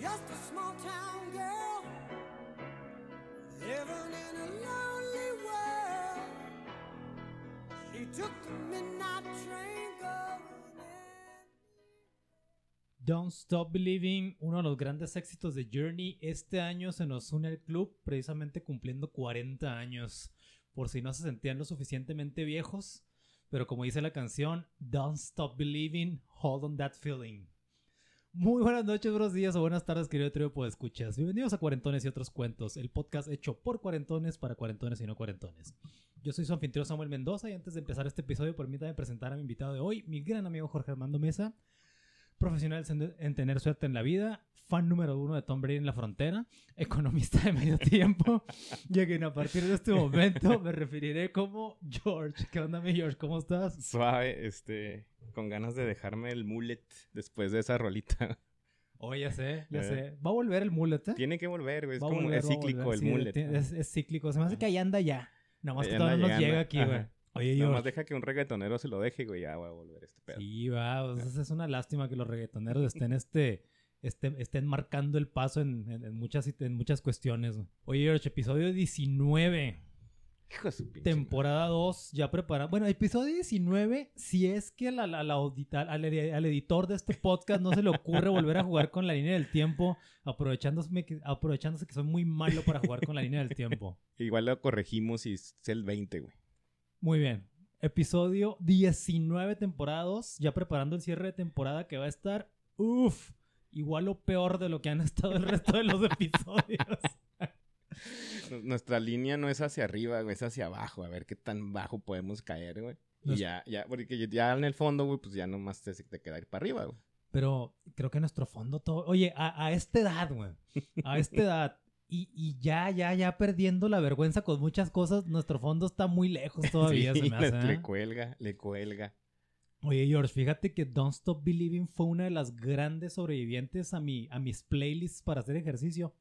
just a small town girl living in a lonely world. She took the midnight train going in. Don't Stop Believing, uno de los grandes éxitos de Journey. Este año se nos une al club, precisamente cumpliendo 40 años. Por si no se sentían lo suficientemente viejos. Pero como dice la canción, Don't Stop Believing, Hold on That Feeling. Muy buenas noches, buenos días o buenas tardes, querido trío de escuchas. Bienvenidos a Cuarentones y otros cuentos, el podcast hecho por cuarentones para cuarentones y no cuarentones. Yo soy su anfitrión Samuel Mendoza y antes de empezar este episodio, permítame presentar a mi invitado de hoy, mi gran amigo Jorge Armando Mesa, profesional en- en tener suerte en la vida, fan número uno de Tom Brady en la frontera, economista de medio tiempo, y a quien a partir de este momento me referiré como George. ¿Qué onda, mi George? ¿Cómo estás? Suave, este, con ganas de dejarme el mullet después de esa rolita. Oh, ya sé, ya Eh. sé. Va a volver el mullet, ¿eh? Tiene que volver, güey. Es Va como volver, es cíclico el sí, mullet. Es, es cíclico. Se me hace que ahí anda ya. Nada más que todavía no nos llega aquí, güey. Oye, Nada más deja que un reggaetonero se lo deje, güey. Ya va a volver este pedo. Sí, va. o sea, es una lástima que los reggaetoneros estén este. Estén, estén marcando el paso en, en- en muchas, en muchas cuestiones. güey. Oye, George, episodio 19, Hijo de su pinche temporada 2, ya preparado. Bueno, episodio 19, si es que la- la- la audita- al, edi- al editor de este podcast no se le ocurre volver a jugar con la línea del tiempo, aprovechándose que, aprovechándose que soy muy malo para jugar con la línea del tiempo. Igual lo corregimos y es el 20, güey. Muy bien. Episodio 19, temporada 2. Ya preparando el cierre de temporada que va a estar, uff, igual o peor de lo que han estado el resto de los episodios. Nu- Nuestra línea no es hacia arriba. Es hacia abajo. A ver qué tan bajo podemos caer, güey. Y ya, ya, porque ya en el fondo, güey, pues ya nomás te, te queda ir para arriba, güey. Pero creo que nuestro fondo todo... Oye, a, a esta edad, güey. A esta edad. Y, y ya, ya, ya perdiendo la vergüenza con muchas cosas, nuestro fondo está muy lejos todavía, Sí, se me hace. le, le ¿eh? cuelga, le cuelga. Oye, George, fíjate que Don't Stop Believing fue una de las grandes sobrevivientes a, mi, a mis playlists para hacer ejercicio.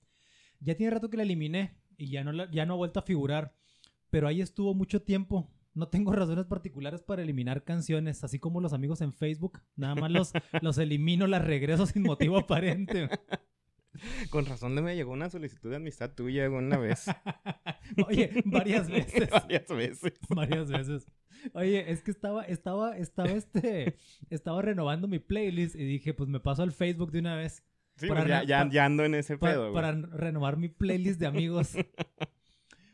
Ya tiene rato que la eliminé y ya no, la- ya no ha vuelto a figurar, pero ahí estuvo mucho tiempo. No tengo razones particulares para eliminar canciones, así como los amigos en Facebook. Nada más los, los elimino, las regreso sin motivo aparente. Con razón de me llegó una solicitud de amistad tuya una vez. Oye, varias veces. Varias veces. varias veces. Oye, es que estaba, estaba, estaba este, estaba renovando mi playlist y dije, pues me paso al Facebook de una vez. Sí, Para pues ya, ya, ya ando en ese pedo, güey. para renovar mi playlist de amigos.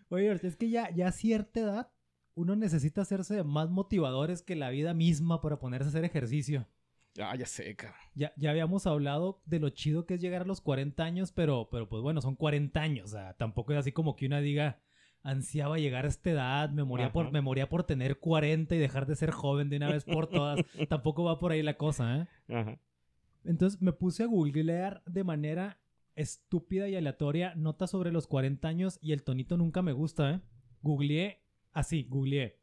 Oye, es que ya, ya a cierta edad uno necesita hacerse más motivadores que la vida misma para ponerse a hacer ejercicio. Ah, ya sé, cabrón. Ya, ya habíamos hablado de lo chido que es llegar a los 40 años, pero, pero pues bueno, son 40 años. O sea, tampoco es así como que una diga, ansiaba llegar a esta edad, me moría, por, Ajá. me moría por tener 40 y dejar de ser joven de una vez por todas. tampoco va por ahí la cosa, ¿eh? Ajá. Entonces me puse a googlear de manera estúpida y aleatoria notas sobre los 40 años y el tonito nunca me gusta, ¿eh? Googleé así, googleé.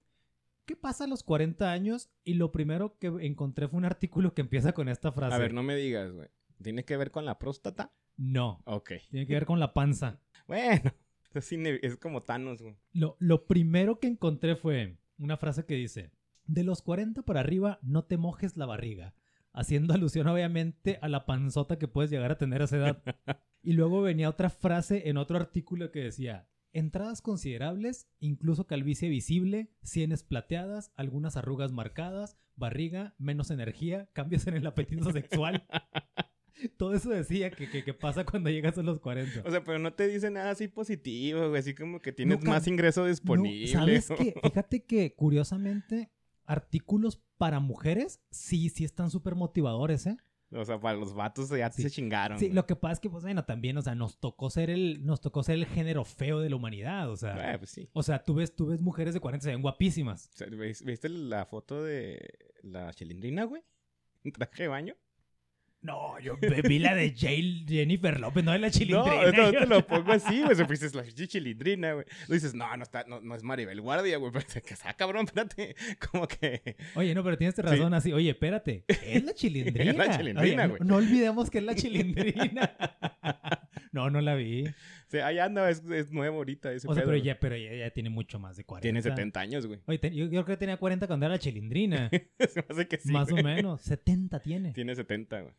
¿Qué pasa a los 40 años? Y lo primero que encontré fue un artículo que empieza con esta frase. A ver, no me digas, güey. ¿Tiene que ver con la próstata? No, Ok. tiene que ver con la panza. Bueno, es, como Thanos, güey. Lo, lo primero que encontré fue una frase que dice, de los 40 para arriba no te mojes la barriga, haciendo alusión obviamente a la panzota que puedes llegar a tener a esa edad. y luego venía otra frase en otro artículo que decía, entradas considerables, incluso calvicie visible, sienes plateadas, algunas arrugas marcadas, barriga, menos energía, cambios en el apetito sexual. Todo eso decía que, que, que pasa cuando llegas a los 40. O sea, pero no te dice nada así positivo, güey. Así como que tienes Nunca- más ingreso No, disponible. ¿Sabes qué? Fíjate que, curiosamente, artículos para mujeres sí, sí están súper motivadores, ¿eh? O sea, para los vatos ya Sí. se chingaron. Sí, güey. lo que pasa es que, pues, bueno, también, o sea, nos tocó ser el, nos tocó ser el género feo de la humanidad, o sea. Eh, pues sí. O sea, tú ves, tú ves mujeres de 40 se ven guapísimas. O sea, ¿ves- ¿Viste la foto de la chilindrina, güey? En traje de baño. No, yo vi la de Jail- Jennifer López, no de la chilindrina. No, no te lo pongo así, güey. Pues dices la chilindrina, güey. Lo dices, no, no, está, no, no es Maribel Guardia, güey. Pero que está cabrón, espérate. Como que. Oye, no, pero tienes razón así. Oye, espérate. Es la chilindrina. Es la chilindrina, güey. no, no olvidemos que es la chilindrina. no, no la vi. Sea, ahí anda, es, es nuevo ahorita ese O sea, pedo, pero ya, pero ya, ya tiene mucho más de 40. Tiene 70 años, güey. Oye, te- yo, yo creo que tenía 40 cuando era la chilindrina. Se me hace que sí, más güey. o menos. 70 tiene. Tiene 70, güey.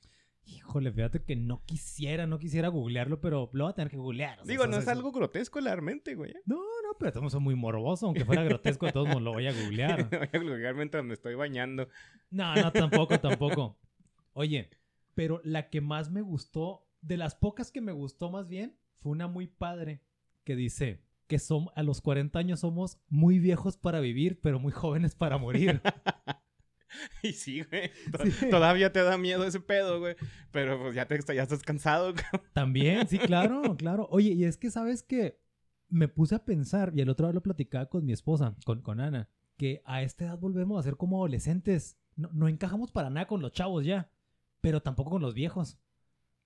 Híjole, fíjate que no quisiera, no quisiera googlearlo, pero lo voy a tener que googlear. o sea, Digo, no es algo grotesco realmente, güey. No, no, pero estamos muy morboso, aunque fuera grotesco, de todos modos lo voy a googlear. Voy a googlear mientras me estoy bañando. No, no, tampoco, tampoco. Oye, pero la que más me gustó, de las pocas que me gustó más bien, fue una muy padre que dice que son, a los 40 años somos muy viejos para vivir, pero muy jóvenes para morir. Y sí, güey. Sí. Todavía te da miedo ese pedo, güey. Pero pues ya, te, ya estás cansado. También, sí, claro, claro. Oye, y es que sabes que me puse a pensar, y el otro día lo platicaba con mi esposa, con, con Ana, que a esta edad volvemos a ser como adolescentes. No, no encajamos para nada con los chavos ya, pero tampoco con los viejos.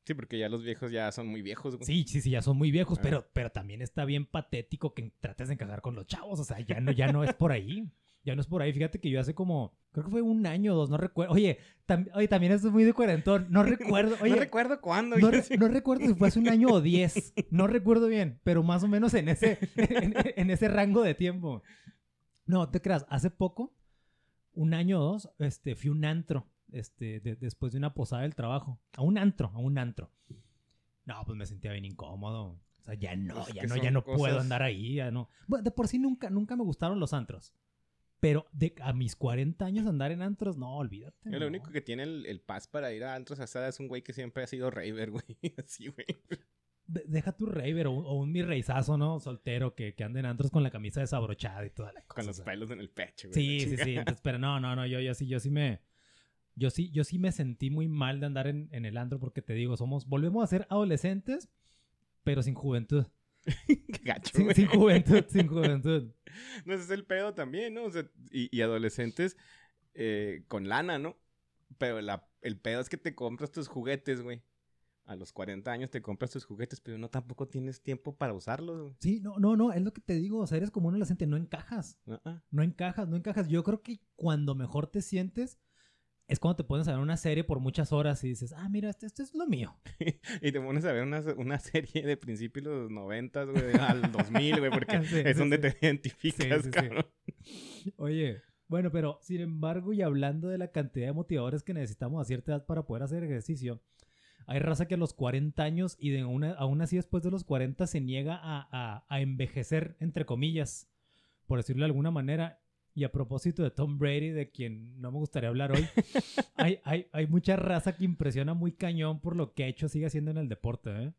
Sí, porque ya los viejos ya son muy viejos, güey. Sí, sí, sí, ya son muy viejos, Ah. pero, pero también está bien patético que trates de encajar con los chavos. O sea, ya no, ya no es por ahí. Ya no es por ahí. Fíjate que yo hace como, creo que fue un año o dos, no recuerdo. Oye, tam- oye también esto es muy de cuarentón. No recuerdo. Oye, no recuerdo cuándo. no, güey. re- no recuerdo si fue hace un año o diez. No recuerdo bien, pero más o menos en ese, en, en ese rango de tiempo. No, te creas, hace poco, un año o dos, este, fui un antro, este, de- después de una posada del trabajo. A un antro, a un antro. No, pues me sentía bien incómodo. O sea, ya no, Pues ya no, ya no puedo andar ahí, ya no. Bueno, de por sí nunca, nunca me gustaron los antros. Pero de, a mis 40 años andar en antros, no, olvídate. Lo no. único que tiene el, el pass para ir a antros hasta es un güey que siempre ha sido raver, güey. Así, güey. De- deja tu raver o, un- o un mi reizazo, ¿no? Soltero que, que ande en antros con la camisa desabrochada y toda la cosa. Con los pelos en el pecho, güey. Sí, sí, sí. Entonces, pero no, no, no, yo, yo sí, yo sí me. Yo sí, yo sí me sentí muy mal de andar en, en el antro porque te digo, somos, volvemos a ser adolescentes, pero sin juventud. Qué gacho, Sin, juventud, sin juventud. No, ese es el pedo también, ¿no? O sea, y, y adolescentes eh, con lana, ¿no? Pero la, el pedo es que te compras tus juguetes, güey. A los 40 años te compras tus juguetes, pero no tampoco tienes tiempo para usarlos, güey. Sí, no, no, no, es lo que te digo, o sea, eres como un adolescente, no encajas. No encajas, no encajas. Yo creo que cuando mejor te sientes es cuando te pones a ver una serie por muchas horas y dices, ah, mira, esto, esto es lo mío. Y te pones a ver una, una serie de principios de los 90, güey, al 2000, güey, porque Sí, es sí, donde sí. te identificas, cabrón. Oye, bueno, pero sin embargo, y hablando de la cantidad de motivadores que necesitamos a cierta edad para poder hacer ejercicio, hay raza que a los 40 años y de una, aún así después de los 40 se niega a, a- a envejecer, entre comillas, por decirlo de alguna manera. Y a propósito de Tom Brady, de quien no me gustaría hablar hoy, hay, hay, hay mucha raza que impresiona muy cañón por lo que ha hecho, sigue haciendo en el deporte, ¿eh?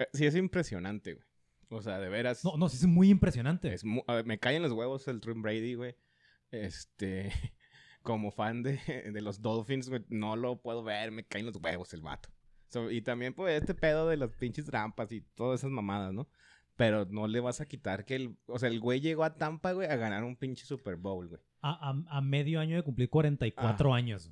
Eh, Sí, es impresionante, güey. O sea, de veras. No, no, sí es muy impresionante. Es mu- a ver, me caen los huevos el Tom Brady, güey. Este, como fan de, de los Dolphins, güey, no lo puedo ver, me caen los huevos el vato. So, y también, pues, este pedo de las pinches trampas y todas esas mamadas, ¿no? Pero no le vas a quitar que el... O sea, el güey llegó a Tampa, güey, a ganar un pinche Super Bowl, güey. A, a- a medio año de cumplir 44 años.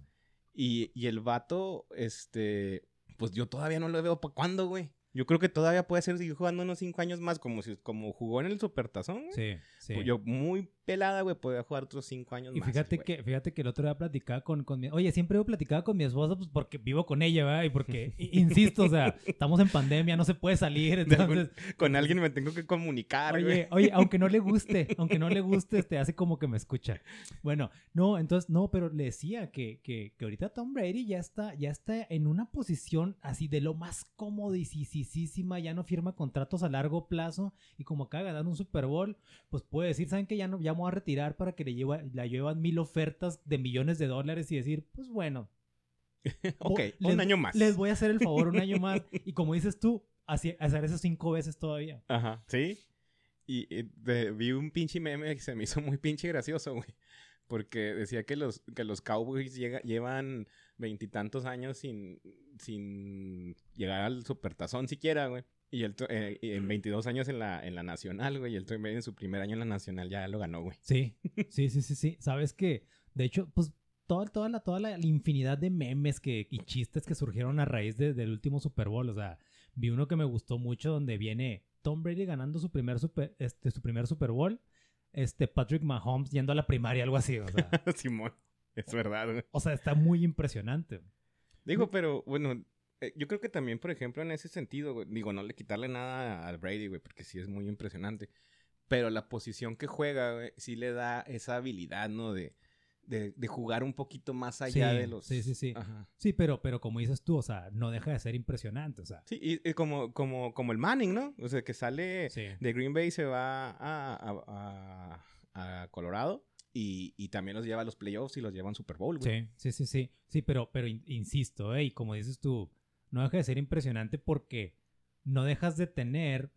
Y, y el vato, este... Pues yo todavía no lo veo para cuándo, güey. Yo creo que todavía puede ser seguir jugando unos cinco años más, como si como jugó en el Supertazón, güey. Sí, sí. Pues Yo muy pelada, güey, podía jugar otros cinco años Y más. fíjate güey. que, fíjate que el otro día platicaba con, con mi... Oye, siempre he platicado con mi esposa pues porque vivo con ella, ¿verdad? Y porque, insisto, o sea, estamos en pandemia, no se puede salir, De algún- entonces... Con alguien me tengo que comunicar, güey. Oye, oye, aunque no le guste, aunque no le guste, este, hace como que me escucha. Bueno, no, entonces, no, pero le decía que, que, que ahorita Tom Brady ya está, ya está en una posición así de lo más cómodisísima, ya no firma contratos a largo plazo y como acaba de ganar un Super Bowl, pues puede decir, ¿saben que Ya no, ya me voy a retirar para que le lleva, la llevan mil ofertas de millones de dólares y decir, pues bueno, ok, les- un año más. les voy a hacer el favor un año más y como dices tú, hacer eso cinco veces todavía. Ajá, ¿sí? Y, y de- vi un pinche meme que se me hizo muy pinche gracioso, güey. Porque decía que los, que los Cowboys llega- llevan veintitantos años sin, sin llegar al supertazón siquiera, güey. Y el, to- eh, en 22 años en la, en la nacional, güey. Y el Tom Brady en su primer año en la nacional ya lo ganó, güey. Sí, sí, sí, sí, sí. Sabes que, de hecho, pues toda, toda, la, toda la, la infinidad de memes que, y chistes que surgieron a raíz de- del último Super Bowl. O sea, vi uno que me gustó mucho donde viene Tom Brady ganando su primer Super, este, su primer Super Bowl. Este, Patrick Mahomes yendo a la primaria, algo así. O sea, Simón, es verdad, güey. o sea está muy impresionante. Digo, pero bueno, eh, yo creo que también, por ejemplo, en ese sentido, güey, digo, no le quitarle nada al Brady, güey, porque sí es muy impresionante. Pero la posición que juega, güey, sí le da esa habilidad, ¿no? De, de, de jugar un poquito más allá Sí, de los... sí, sí, sí. Ajá. Sí, pero, pero como dices tú, o sea, no deja de ser impresionante, o sea. Sí, y, y como, como, como el Manning, ¿no? O sea, que sale Sí. de Green Bay, se va a, a- a- a Colorado y, y también los lleva a los playoffs y los lleva a un Super Bowl, güey. Sí, sí, sí, sí. Sí, pero, pero in- insisto, ¿eh? Y como dices tú, no deja de ser impresionante porque no dejas de tener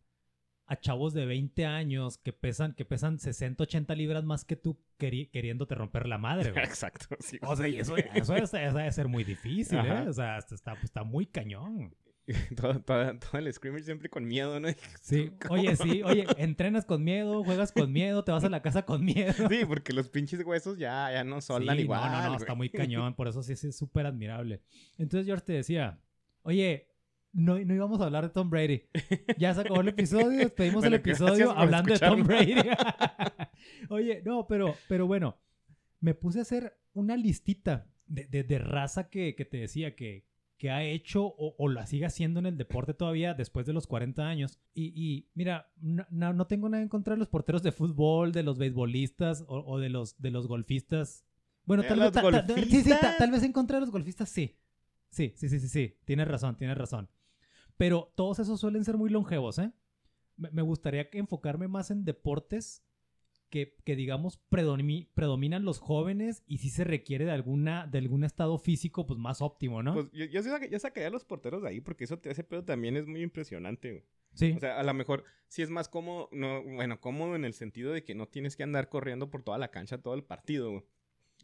a chavos de 20 años que pesan, que pesan 60, 80 libras más que tú queri- queriéndote romper la madre, güey. Exacto, sí. O sea, y eso, eso, eso debe ser muy difícil, ¿eh? O sea, está, está muy cañón. todo, todo, todo el scrimmage siempre con miedo, ¿no? Sí, ¿Cómo? oye, sí, oye, entrenas con miedo, juegas con miedo, te vas a la casa con miedo. Sí, porque los pinches huesos ya, ya no soldan Sí, igual. No, no, no, güey. está muy cañón, por eso sí, sí es súper admirable. Entonces George te decía, oye, no, no íbamos a hablar de Tom Brady. Ya se acabó el episodio, despedimos Bueno, el episodio hablando de Tom Brady. oye, no, pero, pero bueno, me puse a hacer una listita de, de- de raza que, que te decía que, que ha hecho o, o la sigue haciendo en el deporte todavía después de los 40 años. Y, y, mira, no, no- no tengo nada en contra de los porteros de fútbol, de los beisbolistas o, o de, los, de los golfistas. Bueno, ¿De tal vez, ta- ta- sí, sí, ta- golfistas? tal vez en contra de los golfistas, sí. Sí, sí, sí, sí, sí. Tienes razón, tienes razón. Pero todos esos suelen ser muy longevos, ¿eh? Me gustaría enfocarme más en deportes que, que, digamos, predomi- predominan los jóvenes y sí se requiere de, alguna, de algún estado físico pues más óptimo, ¿no? Pues yo, yo, yo sacaría a los porteros de ahí porque eso, ese pedo también es muy impresionante, güey. sí. O sea, a lo mejor sí es más cómodo, no, bueno, cómodo en el sentido de que no tienes que andar corriendo por toda la cancha todo el partido, güey.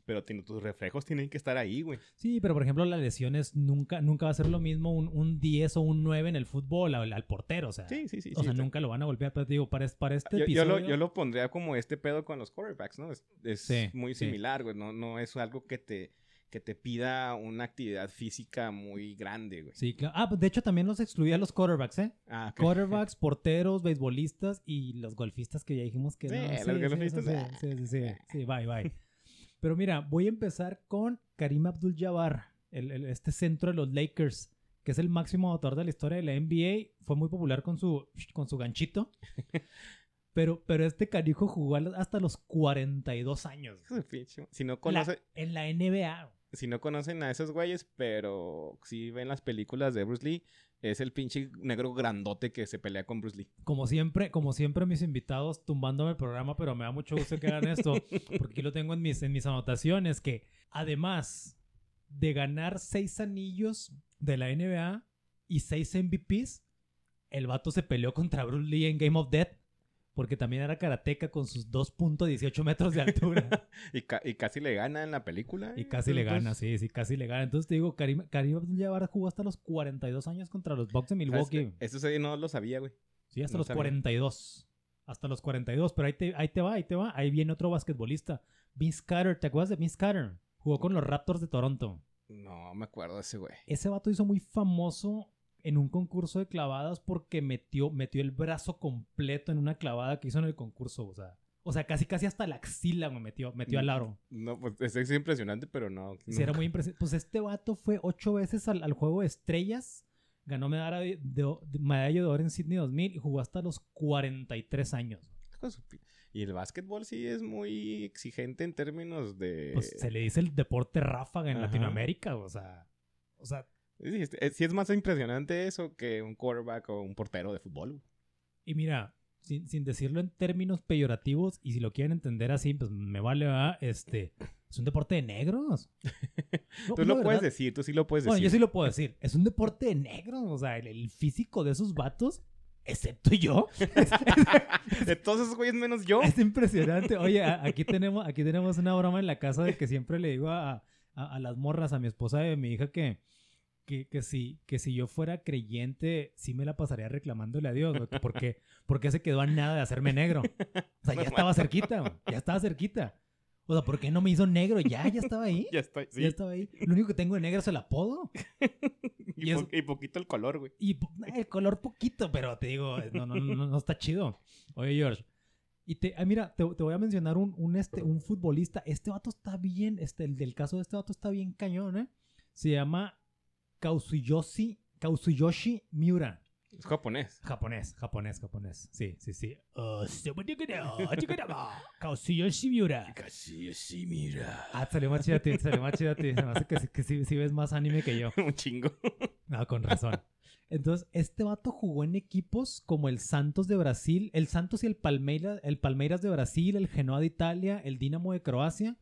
Pero tus reflejos tienen que estar ahí, güey. Sí, pero por ejemplo, las lesiones nunca, nunca va a ser lo mismo un, un 10 o un 9 en el fútbol al, al portero, o sea. Sí, sí, sí. o sí, sea, está- nunca lo van a golpear, pero te digo, para, para este yo, yo lo, yo lo pondría como este pedo con los quarterbacks, ¿no? Es, es Sí, muy sí. similar, güey. No, no es algo que te, que te pida una actividad física muy grande, güey. Sí, claro. Ah, de hecho también los excluía los quarterbacks, ¿eh? Ah, ok. Quarterbacks, porteros, beisbolistas y los golfistas que ya dijimos que Sí, no. los Sí, ah. sí, sí, sí, sí, bye, bye. Pero mira, voy a empezar con Karim Abdul-Jabbar, este centro de los Lakers, que es el máximo autor de la historia de la NBA. Fue muy popular con su, con su ganchito. Pero, pero este canijo jugó hasta los 42 años. Si no, La- conoce, en la NBA. si no conocen a esos güeyes, pero si ven las películas de Bruce Lee, es el pinche negro grandote que se pelea con Bruce Lee. Como siempre, como siempre, mis invitados tumbándome el programa, pero me da mucho gusto que hagan esto, porque aquí lo tengo en mis, en mis anotaciones, que además de ganar seis anillos de la NBA y seis MVPs, el vato se peleó contra Bruce Lee en Game of Death, porque también era karateca con sus 2.18 metros de altura. Y, ca- y casi le gana en la película. y casi le gana, sí, sí, casi le gana. Entonces te digo, Karim, Karim Abdul-Jabbar jugó hasta los 42 años contra los Bucks de. Milwaukee. Eso sí no lo sabía, güey. Sí, hasta No los sabía. 42. Hasta los 42. Pero ahí te, ahí te va, ahí te va. Ahí viene otro basquetbolista. Vince Carter. ¿Te acuerdas de Vince Carter? Jugó con los Raptors de Toronto. No me acuerdo de ese güey. Ese vato hizo muy famoso en un concurso de clavadas porque metió, metió el brazo completo en una clavada que hizo en el concurso. O sea, o sea casi casi hasta la axila me metió, metió al aro. No, pues es, es impresionante, pero no. Sí, era muy impresionante. Pues este vato fue ocho veces al, al juego de estrellas. Ganó medalla de, de- de- medalla de oro en Sydney 2000 y jugó hasta los 43 años. Y el básquetbol sí es muy exigente en términos de... Pues se le dice el deporte ráfaga en Ajá. Latinoamérica, o sea, o sea, Sí, es- sí es más impresionante eso que un quarterback o un portero de fútbol. y mira, sin, sin decirlo en términos peyorativos, y si lo quieren entender así, pues me vale, ¿verdad? Este, es un deporte de negros. No, Tú lo puedes verdad- decir, tú sí lo puedes Bueno, decir. yo sí lo puedo decir, es un deporte de negros, o sea, el, el físico de esos vatos, excepto yo, de todos esos güeyes menos yo. es impresionante. Oye, aquí tenemos, aquí tenemos una broma en la casa de que siempre le digo a, a- a las morras, a mi esposa y a mi hija que, que, que, si, que si yo fuera creyente, sí me la pasaría reclamándole a Dios, güey, porque, porque se quedó a nada de hacerme negro. O sea, ya estaba cerquita, güey, ya estaba cerquita. O sea, ¿por qué no me hizo negro? Ya, ya estaba ahí. Ya estoy, sí. Ya estaba ahí. Lo único que tengo de negro es el apodo. Y, y es- po- y poquito el color, güey. Y el color poquito, pero te digo, no, no, no, no está chido. Oye, George. Y te, ah, mira, te, te voy a mencionar un, un, este, un futbolista. Este vato está bien, este, el del caso de este vato está bien cañón, ¿eh? Se llama Kazuyoshi, Kazuyoshi Miura. Es japonés. Japonés, japonés, japonés. Sí, sí, sí. Oh, Casi sí, mira. Ah, salió más chido a ti, salió más chido a ti. Se me hace que, sí- que sí, sí ves más anime que yo. Un chingo. Ah, con razón. Entonces, este vato jugó en equipos como el Santos de Brasil, el Santos y el Palmeiras, el Palmeiras de Brasil, el Genoa de Italia, el Dinamo de Croacia,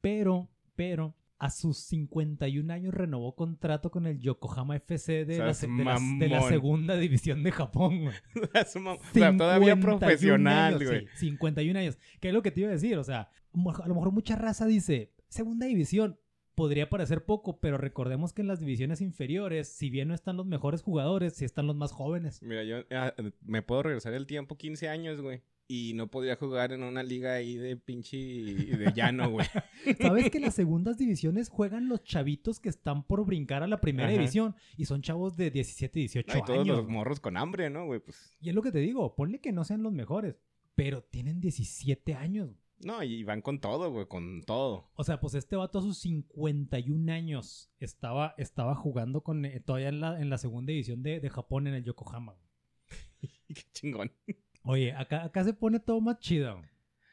pero, pero, a sus 51 años renovó contrato con el Yokohama FC de, la, Seas se- de la- de la mamón. segunda división de Japón. güey. O sea, todavía 51 profesional, años, güey. sí, 51 años. ¿Qué es lo que te iba a decir? O sea, a lo mejor mucha raza dice, segunda división. Podría parecer poco, pero recordemos que en las divisiones inferiores, si bien no están los mejores jugadores, sí están los más jóvenes. Mira, yo ah, me puedo regresar el tiempo 15 años, güey. Y no podría jugar en una liga ahí de pinche de llano, güey. ¿Sabes que las segundas divisiones juegan los chavitos que están por brincar a la primera Ajá. división? Y son chavos de 17, 18 y todos años. los morros con hambre, ¿no, güey? Pues Y es lo que te digo, ponle que no sean los mejores, pero tienen 17 años. no, y van con todo, güey, con todo. O sea, pues este vato a sus 51 años estaba, estaba jugando con eh, todavía en la, en la segunda división de, de Japón en el Yokohama. Qué chingón. Oye, acá, acá se pone todo más chido.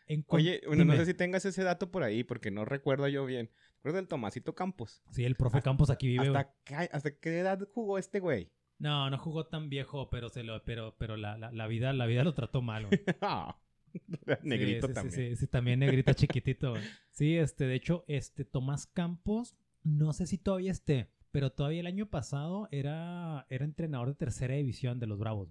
En Oye, bueno, no sé si tengas ese dato por ahí, porque no recuerdo yo bien. ¿Recuerdas del Tomasito Campos? Sí, el profe Campos aquí vive. ¿Hasta, qué- ¿Hasta qué edad jugó este güey? No, no jugó tan viejo, pero se lo, pero, pero la, la, la vida, la vida lo trató mal, güey. Ah, Negrito sí, sí, también. Sí, sí, también negrito chiquitito. güey. Sí, este, de hecho, este Tomás Campos, no sé si todavía esté, pero todavía el año pasado era, era entrenador de tercera división de los Bravos.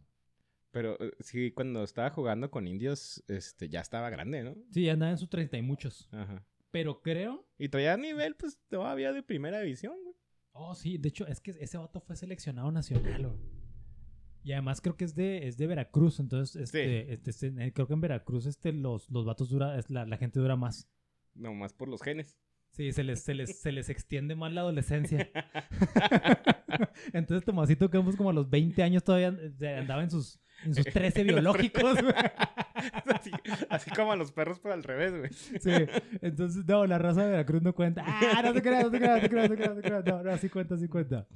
Pero eh, sí, cuando estaba jugando con indios, este, ya estaba grande, ¿no? Sí, andaba en sus treinta y muchos. Ajá. Pero creo. Y traía nivel, pues, todavía de primera división, güey. Oh, sí, de hecho, es que ese vato fue seleccionado nacional, güey. Y además creo que es de, es de Veracruz, entonces este, este, este, eh, creo que en Veracruz este, los, los vatos dura, la, la gente dura más. Nomás por los genes. Sí, se les, se les, se les extiende más la adolescencia. Entonces Tomasito Campos como a los 20 años todavía eh, andaba en sus, en sus 13 biológicos. así, así como a los perros, pero al revés, güey. Sí, entonces no, la raza de Veracruz no cuenta. Ah, no te creas, no te creas, no te creas, no te creas, no te creas. No, no, sí cuenta, sí cuenta.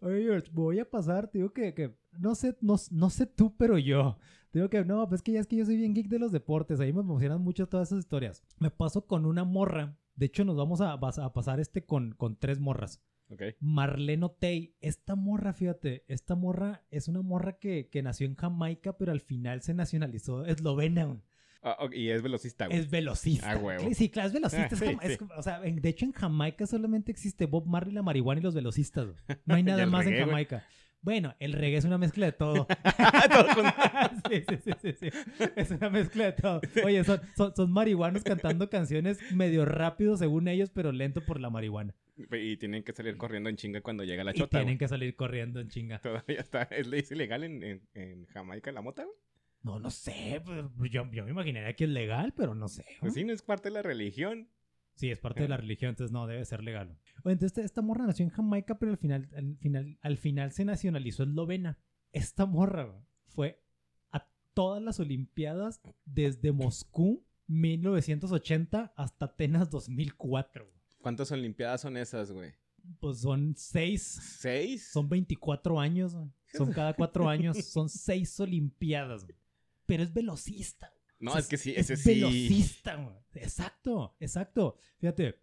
Oye, George, voy a pasar, te digo que, que no sé, no, no sé tú, pero yo. Te digo que no, pues que ya es que yo soy bien geek de los deportes, ahí me emocionan mucho todas esas historias. Me paso con una morra. De hecho, nos vamos a, a pasar este con, con tres morras. Ok. Marlene Otey. Esta morra, fíjate, esta morra es una morra que, que nació en Jamaica, pero al final se nacionalizó eslovena. Ah, ok, y es velocista, güey. Es velocista. Ah, huevo. Sí, claro, es velocista. es Sí, jama- es- sí. o sea, en- de hecho, en Jamaica solamente existe Bob Marley, la marihuana y los velocistas. güey. No hay nada más reggae, en güey. Jamaica. Bueno, el reggae es una mezcla de todo. Todo con- sí, sí, sí, sí, sí. Es una mezcla de todo. Oye, son, son, son marihuanos cantando canciones medio rápido según ellos, pero lento por la marihuana. Y tienen que salir corriendo en chinga cuando llega la y chota, tienen güey. que salir corriendo en chinga. Todavía está. ¿Es es ilegal en, en, en Jamaica la mota, güey? No, no sé. pues, Yo, yo me imaginaría que es legal, pero no sé. Pues sí, no es parte de la religión. Sí, es parte de la religión, entonces no, debe ser legal. Entonces esta, esta morra nació en Jamaica, pero al final, al final, al final se nacionalizó eslovena. Esta morra güey, fue a todas las Olimpiadas desde Moscú 1980 hasta Atenas 2004. ¿Cuántas olimpiadas son esas, güey? Pues son seis, ¿Seis? son 24 años, güey. son cada cuatro años, son seis Olimpiadas. güey. Pero es velocista. No, O sea, es que sí, es ese sí. velocista, güey. Exacto, exacto. Fíjate,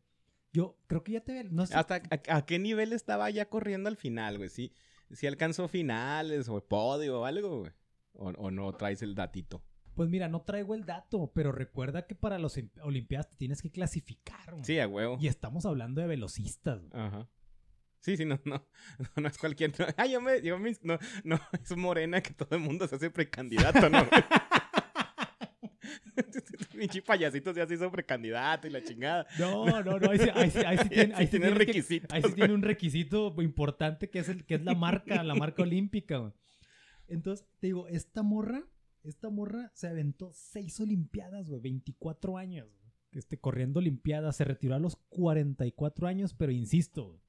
yo creo que ya te... No sé, ¿Hasta a, a qué nivel estaba ya corriendo al final, güey? ¿Sí, sí alcanzó finales o podio o algo, güey? O, o no traes el datito? Pues mira, no traigo el dato, pero recuerda que para los Olimpiadas te tienes que clasificar. güey. Sí, a huevo. Y estamos hablando de velocistas. güey. Ajá. Sí, sí, no, no, no, no es cualquier... Yo me, yo me- no, no, es morena que todo el mundo se hace precandidato, ¿no? Pinche payasito se hace hizo precandidato y la chingada. No, no, no, ahí sí, ahí sí, ahí sí tiene, ahí sí tiene tiene que- requisitos. ahí sí tiene un requisito importante que es, el, que es la marca, la marca olímpica. Entonces, te digo, esta morra, esta morra se aventó seis olimpiadas, güey, 24 años. güey. Este, corriendo olimpiadas, se retiró a los 44 años, pero insisto, güey,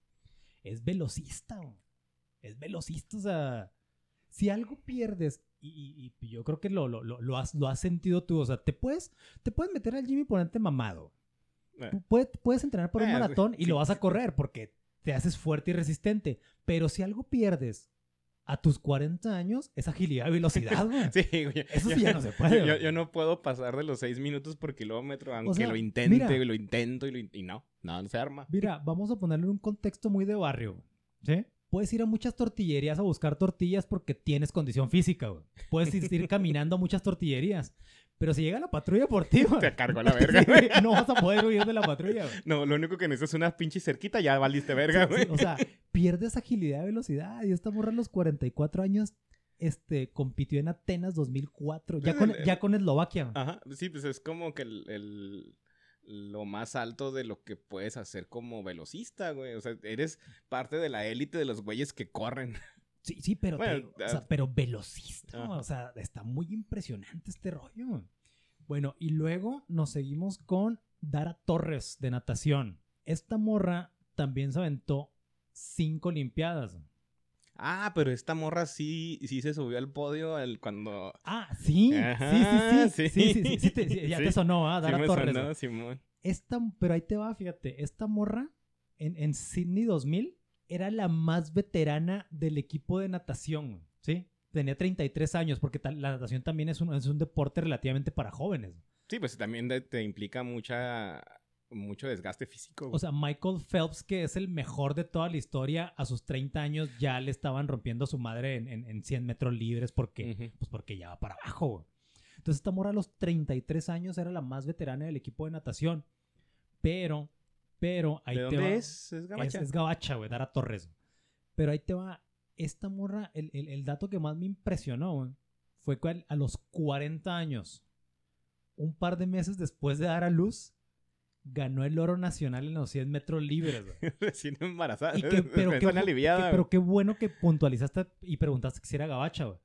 es velocista, güey. Es velocista, o sea, si algo pierdes, y, y- y yo creo que lo, lo, lo, has, lo has sentido tú, o sea, te puedes, te puedes meter al gym y ponerte mamado. Eh, puedes, puedes entrenar por un Eh, maratón y sí. lo vas a correr porque te haces fuerte y resistente. Pero si algo pierdes a tus 40 años es agilidad y velocidad, güey. Sí, güey. Eso Yo- sí ya no se puede, Yo, yo no puedo pasar de los 6 minutos por kilómetro, aunque sea, lo intente, mira. y lo intento y, lo in- y no, no, no se arma. Mira, vamos a ponerlo en un contexto muy de barrio, ¿sí? Puedes ir a muchas tortillerías a buscar tortillas porque tienes condición física, güey. Puedes ir caminando a muchas tortillerías. Pero si llega la patrulla por ti, güey, Te cargo a la verga, güey. no vas a poder huir de la patrulla, güey. No, lo único que necesitas es una pinche cerquita, ya valiste verga, güey. sí, o sea, pierdes agilidad y velocidad. Y esta morra a los 44 años este, compitió en Atenas 2004. Ya con, ya con Eslovaquia. Ajá, sí, pues es como que el, el- lo más alto de lo que puedes hacer como velocista, güey. O sea, eres parte de la élite de los güeyes que corren. Sí, sí, pero, te Bueno, o ah, sea, pero velocista. O sea, está muy impresionante este rollo. Bueno, y luego nos seguimos con Dara Torres de natación. Esta morra también se aventó cinco Olimpiadas. Ah, pero esta morra sí, sí se subió al podio al- cuando... Ah, sí, Ajá, sí, sí, sí, sí. sí, sí, sí, sí te- sí, ya te sonó, ¿ah? Sí Dara me Torres. sonó, Simón. Esta, pero ahí te va, fíjate, esta morra en, en Sydney 2000 era la más veterana del equipo de natación, ¿sí? Tenía 33 años, porque la natación también es un, es un deporte relativamente para jóvenes. Sí, pues también te implica mucha mucho desgaste físico. güey. O sea, Michael Phelps, que es el mejor de toda la historia, a sus 30 años ya le estaban rompiendo a su madre en, en- en 100 metros libres porque, Ujú. pues porque ya va para abajo. güey. Entonces esta morra a los 33 años era la más veterana del equipo de natación. Pero, pero, ahí ¿De te dónde va. es? Es Es, gabacha. es gabacha, güey, Dara Torres. Pero ahí te va. Esta morra, el, el- el dato que más me impresionó, güey, fue que a los 40 años, un par de meses después de dar a luz, ganó el oro nacional en los 100 metros libres, güey. Recién embarazada. Y que- pero, qué, Recién bu- aliviada. que- pero qué bueno que puntualizaste y preguntaste que si era gabacha, güey.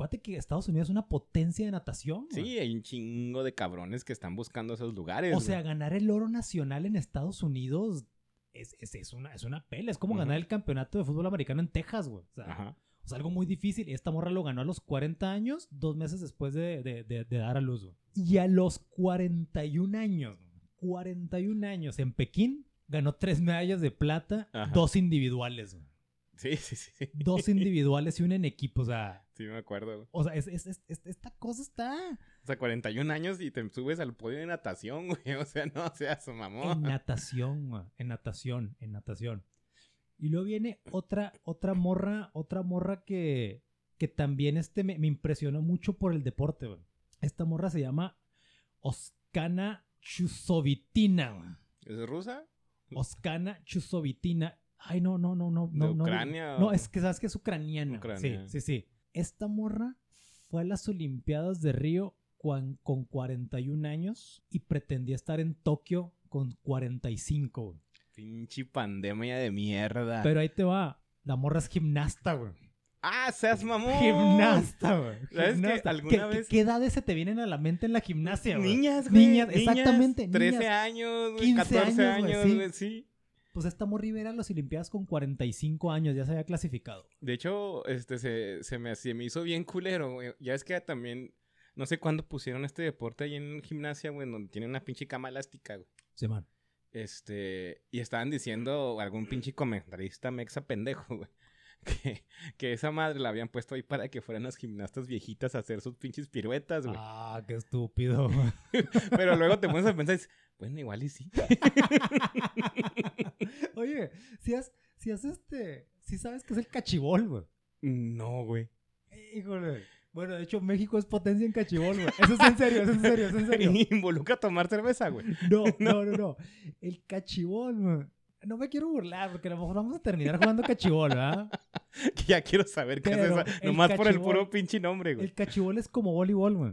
Acuérdate que Estados Unidos es una potencia de natación. güey. Sí, hay un chingo de cabrones que están buscando esos lugares. O güey. sea, ganar el oro nacional en Estados Unidos es, es, es una, es una pela. Es como ganar el campeonato de fútbol americano en Texas, güey. O sea, Ajá. o sea, algo muy difícil. Esta morra lo ganó a los 40 años, dos meses después de, de- de- de dar a luz, güey. Y a los 41 años, güey, 41 años en Pekín, ganó tres medallas de plata, Ajá. dos individuales, güey. Sí, sí. sí. Dos individuales y una en equipo. O sea, Sí, me acuerdo. güey. o sea es- es- es- es- esta cosa está O sea, 41 años y te subes al podio de natación, güey. O sea, no seas en mamón. natación, güey, en natación, en natación. Y luego viene otra, otra morra, otra morra que, que también este me, me impresionó mucho por el deporte, güey. Esta morra se llama Oskana Chusovitina, güey. ¿Es rusa? Oskana Chusovitina. Ay, no, no, no, no. ¿De no, no, Ucrania No, o- es que sabes que es ucraniana. Ucrania. Sí, sí, sí. Esta morra fue a las Olimpiadas de Río con 41 años y pretendía estar en Tokio con 45. güey. Pinche pandemia de mierda. Pero ahí te va. La morra es gimnasta, güey. ¡Ah, seas mamón! Gimnasta, güey. ¿Sabes. ¿Alguna ¿Qué, vez- qué edades se te vienen a la mente en la gimnasia, güey? Niñas, güey. Niñas, exactamente, 13 niñas. años, güey. 15 14 años, güey, años, sí. güey. Sí. Pues esta morra iba a ir a las Olimpiadas con 45 años. Ya se había clasificado. De hecho, este, se, se, me, se me hizo bien culero, güey. Ya es que también... No sé cuándo pusieron este deporte ahí en gimnasia, güey, donde tiene una pinche cama elástica, güey. Sí, man. Este, y estaban diciendo algún pinche comentarista mexa pendejo, güey. Que, que esa madre la habían puesto ahí para que fueran las gimnastas viejitas a hacer sus pinches piruetas, güey. Ah, qué estúpido. Pero luego te pones a pensar, y dices, bueno, igual y sí. Oye, si has, si has este, si sabes que es el cachibol, güey. No, güey. Híjole. Bueno, de hecho, México es potencia en cachibol, güey. Eso es en serio, eso es en serio, eso es en serio. Involucra tomar cerveza, güey. No, no, no, no. El cachibol, güey. No me quiero burlar, porque a lo mejor vamos a terminar jugando cachibol, ¿verdad? Ya quiero saber qué Pero es el Nomás por el puro pinche nombre, güey. El cachibol es como voleibol, güey.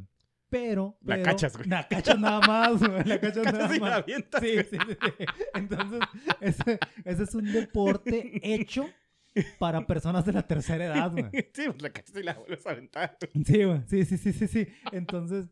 Pero, La cachas, güey. La cachas nada más, güey. La cachas nada Casi la más. avientas, Sí, sí, sí, sí. Entonces, ese, ese es un deporte hecho para personas de la tercera edad, güey. Sí, pues la cachas y la vuelves a aventar. Sí, güey. Sí, sí, sí, sí, sí. Entonces,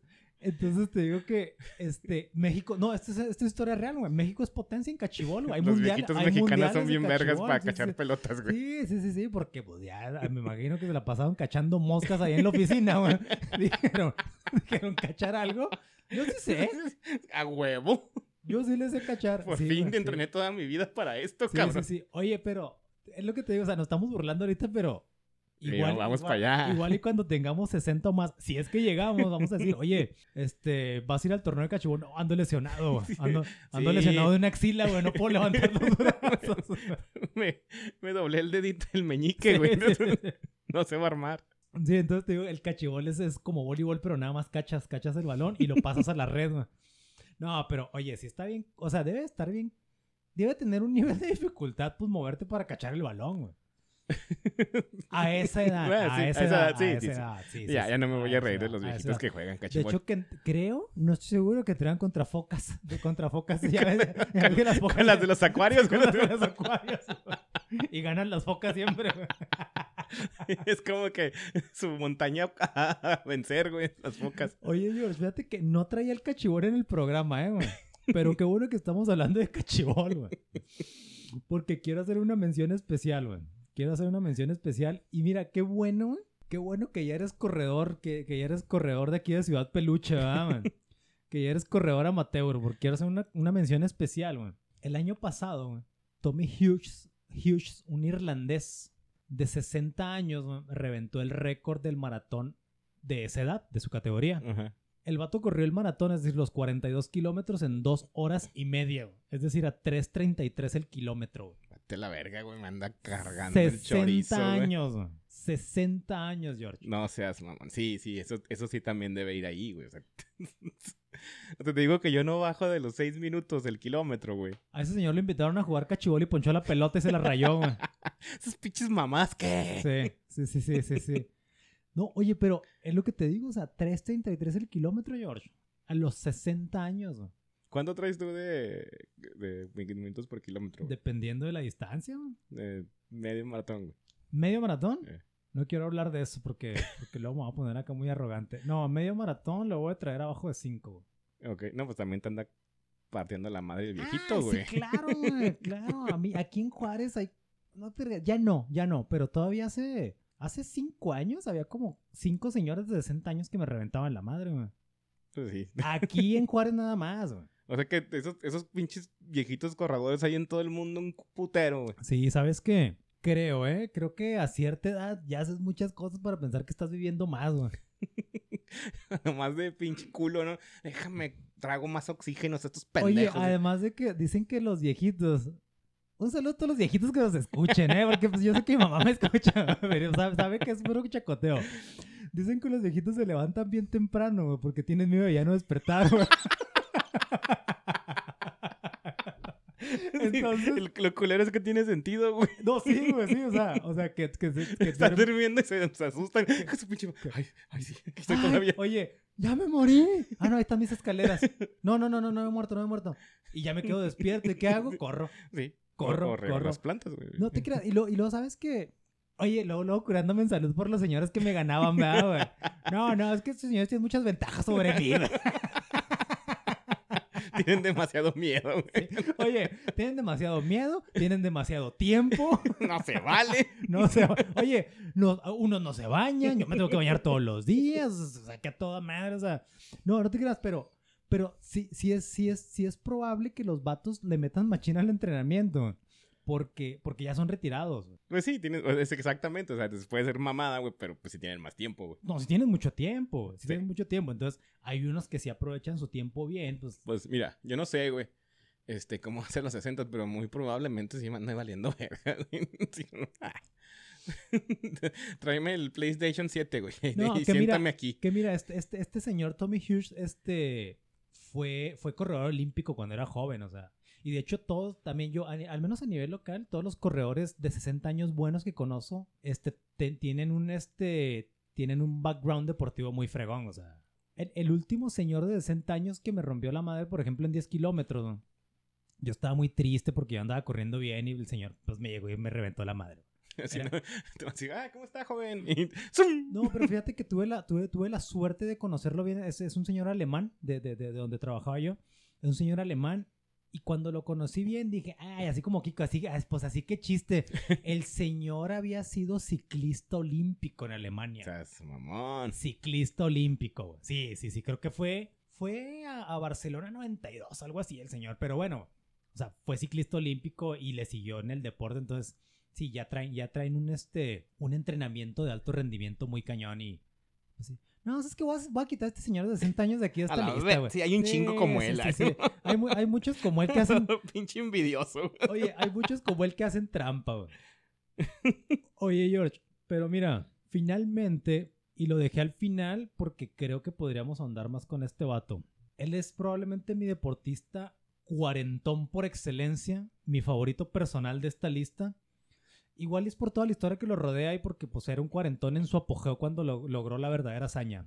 entonces te digo que este México, no, esto es, esto es historia real, güey. México es potencia en cachibol, güey. Hay Los mundial- viejitos hay mexicanos son bien vergas para sí, cachar sí. pelotas, güey. Sí, sí, sí, sí, porque pues ya me imagino que se la pasaron cachando moscas ahí en la oficina, güey. Dijeron, dijeron cachar algo. Yo sí sé, A huevo. yo sí le sé cachar. Por Sí, fin sí. entrené toda mi vida para esto, Sí, cabrón. sí, sí. Oye, pero es lo que te digo, o sea, nos estamos burlando ahorita, pero Y vamos para allá. Igual y cuando tengamos 60 o más, si es que llegamos, vamos a decir, oye, este, vas a ir al torneo de cachibol. No, ando lesionado. Ando, ando Sí. lesionado de una axila, güey. No puedo levantar los brazos. me, me doblé el dedito del meñique, güey. Sí, sí. No se va a armar. Sí, entonces te digo, el cachibol es, es como voleibol, pero nada más cachas, cachas el balón y lo pasas a la red, güey. No, pero oye, si está bien, o sea, debe estar bien, debe tener un nivel de dificultad, pues moverte para cachar el balón, güey. A esa edad, Bueno, a sí, esa a esa edad, edad, sí, a esa sí. edad, sí, sí, ya, ya no me voy a reír de los viejitos que juegan De cachibol. hecho, que creo, no estoy seguro que traen contra focas, de contra focas, ya ves, ya ves que las focas las de los acuarios, güey. las de los acuarios, güey. y ganan las focas siempre. Es como que su montaña a vencer, güey, las focas. Oye, George, fíjate que no traía el cachibol en el programa, ¿eh, güey? Pero qué bueno que estamos hablando de cachibol, güey. Porque quiero hacer una mención especial, güey. Quiero hacer una mención especial. Y mira, qué bueno. Qué bueno que ya eres corredor, que, que ya eres corredor de aquí de Ciudad Peluche, ¿verdad, güey? Que ya eres corredor amateur, porque quiero hacer una, una mención especial, güey. El año pasado, Tommy Hughes, Hughes, un irlandés de 60 años, reventó el récord del maratón de esa edad, de su categoría. Ajá. El vato corrió el maratón, es decir, los 42 kilómetros en dos horas y media. Es decir, a 3.33 el kilómetro, güey. Vete la verga, güey, me anda cargando el 60 chorizo, güey. años, güey. 60 años, George. No seas mamón. Sí, sí, eso, eso sí también debe ir ahí, güey. O sea, te digo que yo no bajo de los seis minutos el kilómetro, güey. A ese señor lo invitaron a jugar cachibol y ponchó la pelota y se la rayó, güey. Esas pinches mamás, ¿qué? Sí, sí, sí, sí, sí, sí. No, oye, pero es lo que te digo, o sea, 3.33 el kilómetro, George. A los 60 años, güey. ¿Cuánto traes tú de, de minutos por kilómetro? güey? Dependiendo de la distancia, güey. De medio maratón, güey. ¿Medio maratón? Eh. No quiero hablar de eso porque, porque luego me voy a poner acá muy arrogante. No, medio maratón lo voy a traer abajo de 5, güey. Ok, no, pues también te anda partiendo la madre el viejito, Ah, güey. Sí, claro, güey, claro. A mí, aquí en Juárez hay... No te ya no, ya no, pero todavía hace... Hace cinco años había como cinco señores de 60 años que me reventaban la madre, güey. Pues sí. Aquí en Juárez nada más, güey. O sea que esos, esos pinches viejitos corredores hay en todo el mundo un putero, güey. Sí, ¿sabes qué? Creo, ¿eh? Creo que a cierta edad ya haces muchas cosas para pensar que estás viviendo más, güey. Nomás de pinche culo, ¿no? Déjame, trago más oxígeno a estos Oye, pendejos. además de que dicen que los viejitos... Un saludo a todos los viejitos que nos escuchen, ¿eh? Porque pues yo sé que mi mamá me escucha, pero sabe, sabe que es puro chacoteo. Dicen que los viejitos se levantan bien temprano, güey, porque tienen miedo de ya no despertar, güey. Entonces, El, lo culero es que tiene sentido, güey. no, sí, güey, sí, o sea, o sea, que, que, que Están durmiendo y se, se asustan. Ay, ay, sí, aquí estoy Ay, todavía. Oye, ya me morí. Ah, no, ahí están mis escaleras. No, no, no, no, no me he muerto, no me he muerto. Y ya me quedo despierto. ¿Y qué hago? Corro. Sí. Corro, o, o rego corro. las plantas, güey. No te creas. Y luego, y luego ¿sabes qué? Oye, luego, luego curándome en salud por los señores que me ganaban, ¿verdad, güey? No, no, es que estos señores tienen muchas ventajas sobre mí. Tienen demasiado miedo, güey. Oye, tienen demasiado miedo, tienen demasiado tiempo. No se vale. No se, oye, no, unos no se bañan, yo me tengo que bañar todos los días, o sea, que a toda madre, o sea, no, no te creas, pero, pero sí, sí es, sí es, sí es probable que los vatos le metan machina al entrenamiento, porque, porque ya son retirados. güey. Pues sí, tienen, es exactamente. O sea, puede ser mamada, güey, pero pues sí tienen más tiempo, güey. No, si tienen mucho tiempo, si Sí. tienen mucho tiempo, entonces hay unos que sí aprovechan su tiempo bien, pues, Pues mira, yo no sé, güey. Este, cómo hacer los 60, pero muy probablemente sí me ande valiendo verga, güey. Tráeme el PlayStation 7, güey. No, y que mira- siéntame aquí. que mira, este, este, este señor Tommy Hughes, este, fue, fue corredor olímpico cuando era joven, o sea. Y de hecho todos, también yo, al menos a nivel local, todos los corredores de 60 años buenos que conozco, este, te- tienen un, este, tienen un background deportivo muy fregón, o sea. El, el último señor de 60 años que me rompió la madre, por ejemplo, en 10 kilómetros, ¿no? yo estaba muy triste porque yo andaba corriendo bien y el señor, pues, me llegó y me reventó la madre. Así, Era- ¿no? Así, ah, ¿cómo está, joven? Y. No, pero fíjate que tuve la, tuve, tuve la suerte de conocerlo bien. Es, es un señor alemán de, de, de, de donde trabajaba yo. Es un señor alemán. Y cuando lo conocí bien dije, ay, así como Kiko, así, ah, pues así que chiste. El señor había sido ciclista olímpico en Alemania. Mamón. Ciclista olímpico. Sí, sí, sí, creo que fue, fue a, a Barcelona 92, algo así el señor. Pero bueno, o sea, fue ciclista olímpico y le siguió en el deporte. Entonces, sí, ya traen, ya traen un, este, un entrenamiento de alto rendimiento muy cañón y... pues sí. No, es que voy a, voy a quitar a este señor de 60 años de aquí de A esta la lista, güey. sí, hay un chingo como él, sí, sí. Hay, mu- hay muchos como él que hacen... Pinche envidioso. Oye, hay muchos como él que hacen trampa, güey. Oye, George, pero mira, finalmente, y lo dejé al final porque creo que podríamos ahondar más con este vato. Él es probablemente mi deportista cuarentón por excelencia, mi favorito personal de esta lista. Igual es por toda la historia que lo rodea y porque pues era un cuarentón en su apogeo cuando lo- logró la verdadera hazaña.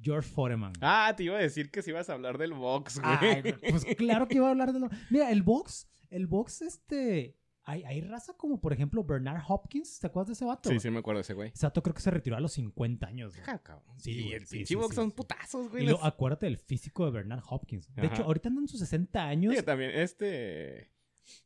George Foreman. Ah, te iba a decir que si ibas a hablar del box, güey. Ay, pues claro que iba a hablar de lo... Mira, el box, el box, este... Hay, hay raza como, por ejemplo, Bernard Hopkins. ¿Te acuerdas de ese vato? Sí, sí me acuerdo de ese güey. Ese vato creo que se retiró a los 50 años. güey. Ja, cabrón. Sí, güey, el sí, pinche sí, box sí, son putazos, güey. Y lo, acuérdate del físico de Bernard Hopkins. De Ajá. hecho, ahorita andan en sus 60 años. Sí, también este...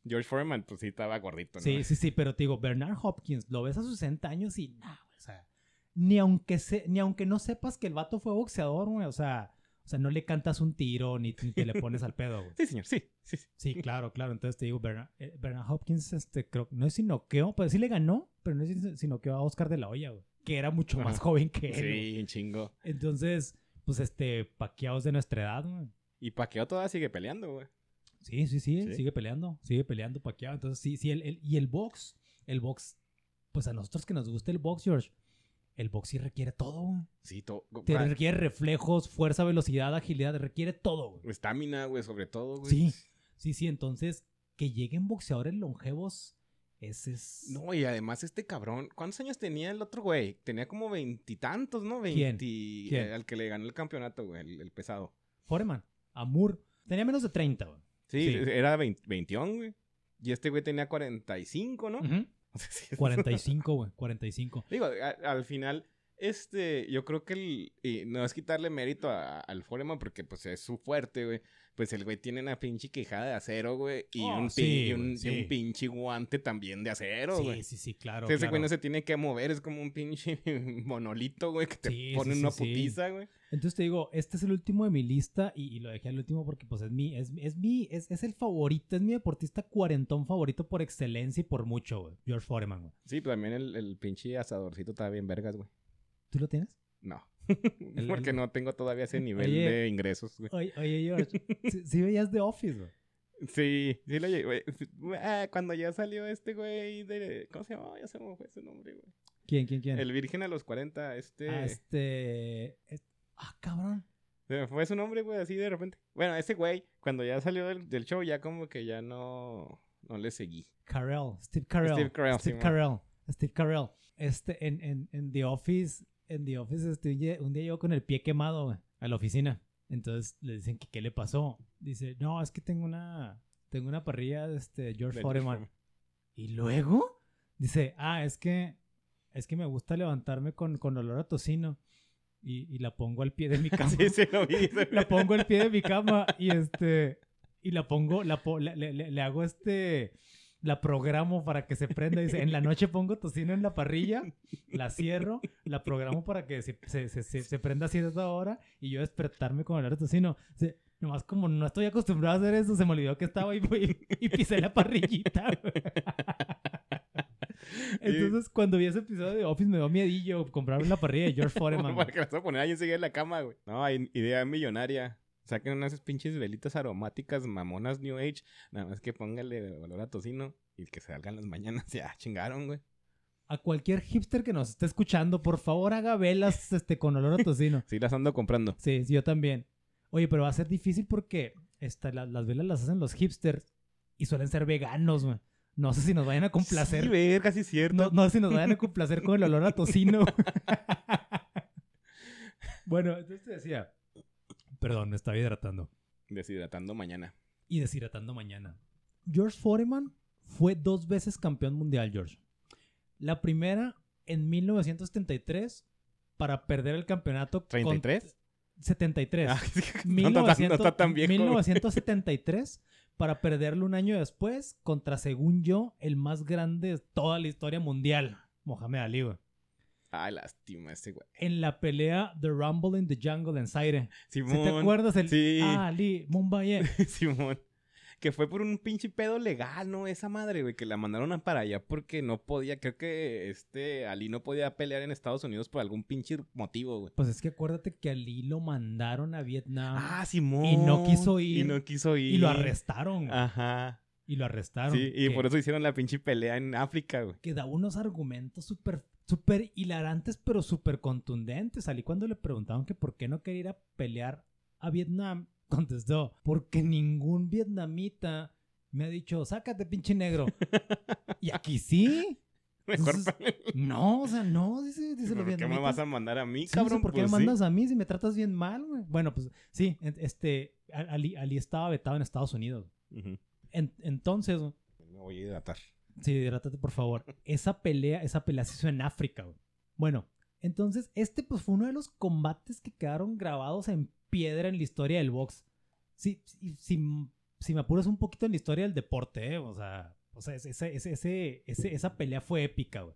George Foreman, pues sí estaba gordito, ¿no? Sí, sí, sí, pero te digo, Bernard Hopkins, lo ves a sus 60 años y nada, o sea, ni aunque, se, ni aunque no sepas que el vato fue boxeador, güey, o sea, o sea, no le cantas un tiro ni, ni te le pones al pedo, güey. Sí, señor, sí. sí, sí. Sí, claro, claro. Entonces te digo, Bernard, eh, Bernard Hopkins, este, creo, no es si noqueó, pues sí le ganó, pero no es si- si noqueó a Oscar de la Hoya, güey, que era mucho más joven que él. Sí, un chingo. Entonces, pues este, paqueados de nuestra edad, güey. Y Paqueo todavía sigue peleando, güey. Sí, sí, sí, Sí. sigue peleando, sigue peleando paqueado. Entonces, sí, sí, el, el- y el box, el box, pues a nosotros que nos gusta el box, George, el box sí requiere todo, güey. Sí, todo. Te requiere reflejos, fuerza, velocidad, agilidad, requiere todo, güey. Estamina, güey, sobre todo, güey. Sí, sí, sí. Entonces, que lleguen boxeadores longevos, ese es. No, y además este cabrón, ¿cuántos años tenía el otro güey? Tenía como veintitantos, ¿no? Veinti... Eh, al que le ganó el campeonato, güey, el, el pesado. Foreman, Amur. Tenía menos de 30, güey. Sí, Sí. era 20, 21, güey. Y este güey tenía 45, ¿no? Sea, sí, 45, güey. 45. Digo, a- al final, este, yo creo que el, y no es quitarle mérito a- al Foreman porque pues es su fuerte, güey. Pues el güey tiene una pinche quijada de acero, güey. Y, Oh, un, pin- sí, y, un, güey, y sí. un pinche guante también de acero, güey. Sí, sí, sí, claro. O sea, ese claro. güey no se tiene que mover, es como un pinche monolito, güey, que te pone una putiza, güey. Entonces te digo, este es el último de mi lista y, y lo dejé al último porque pues es mi, es, es mi, es, es el favorito, es mi deportista cuarentón favorito por excelencia y por mucho, güey. George Foreman, güey. Sí, pero también el, el pinche asadorcito está bien vergas, güey. ¿Tú lo tienes? No. El- Porque el- no tengo todavía ese nivel Oye. de ingresos, güey. Oye, oye George, ¿sí, sí veías The Office, güey? Sí, sí lo llegué. Ah, cuando ya salió este güey de... ¿Cómo se llamaba? Ya se me fue su nombre, güey. ¿Quién, quién, quién? El Virgen a los 40, este... Ah, este... es- Ah, cabrón. Se me fue su nombre, güey, así de repente. Bueno, ese güey, cuando ya salió del, del show, ya como que ya no... No le seguí. Carell, Steve Carell. Steve Carell, Steve. Carell. Steve Carell. Este, en, en, en The Office, en The Office, este, un día- llegó con el pie quemado a la oficina. Entonces le dicen que qué le pasó. Dice, no, es que tengo una, tengo una parrilla de este George Foreman. Y luego dice, ah, es que, es que me gusta levantarme con, con olor a tocino. Y, y la pongo al pie de mi cama. Sí, sí, lo vi. la pongo al pie de mi cama y este y la pongo la le- le hago este la programo para que se prenda dice en la noche pongo tocino en la parrilla la cierro la programo para que se, se, se, se- prenda a cierta hora y yo despertarme con el a tocino nomás como no estoy acostumbrado a hacer eso se me olvidó que estaba ahí y, y pisé la parrillita entonces cuando vi ese episodio de Office me dio miedillo comprar una parrilla de George Foreman Para que las voy a poner ahí enseguida en la cama, güey. No, hay idea millonaria. Saquen unas pinches velitas aromáticas mamonas New Age. Nada más que póngale valor a tocino y que salgan las mañanas. Ya chingaron, güey. a cualquier hipster que nos esté escuchando, por favor haga velas este, con olor a tocino. Sí, las ando comprando. Sí, yo también. Oye, pero va a ser difícil porque esta, la- las velas las hacen los hipsters y suelen ser veganos, güey. No sé si nos vayan a complacer. Sí, verga, sí es cierto. no, no sé si nos vayan a complacer con el olor a tocino. bueno, entonces te decía. Perdón, me estaba hidratando. Deshidratando mañana. Y deshidratando mañana. George Foreman fue dos veces campeón mundial, George. La primera en 1973 para perder el campeonato. con- ¿33? 73. Ah, no, no, está- no 1900 está tan viejo. güey. 1973 para perderlo un año después contra, según yo, el más grande de toda la historia mundial, Mohamed Ali, güey. Ay, lástima ese güey. En la pelea The Rumble in the Jungle en Zaire. ¿Sí Simón. te acuerdas? El Sí. Ali, Mumbai. Simón. que fue por un pinche pedo legal, ¿no? Esa madre, güey, que la mandaron a para allá porque no podía, creo que este Ali no podía pelear en Estados Unidos por algún pinche motivo, güey. Pues es que acuérdate que Ali lo mandaron a Vietnam Ah, Simón. Y no quiso ir. Y no quiso ir. y lo arrestaron. güey. Ajá. Y lo arrestaron. Sí, y que- por eso hicieron la pinche pelea en África, güey. que da unos argumentos súper súper hilarantes, pero súper contundentes. Ali cuando le preguntaban que por qué no quería ir a pelear a Vietnam, contestó, porque ningún vietnamita me ha dicho, sácate pinche negro. y aquí sí. Mejor Entonces. No, o sea, no, dice, dice ¿Por qué me vas a mandar a mí, Sí, cabrón? ¿por qué Pues me sí. mandas a mí si me tratas bien mal, güey? Bueno, pues sí, este, Ali, Ali estaba vetado en Estados Unidos. En- entonces, Me voy a hidratar. Sí, hidrátate, por favor. Esa pelea, esa pelea se hizo en África, güey. Bueno, entonces, este pues fue uno de los combates que quedaron grabados en piedra en la historia del box. Sí, sí, si, si me apuras un poquito en la historia del deporte, ¿eh? O sea, o sea ese, ese, ese- esa pelea fue épica, güey.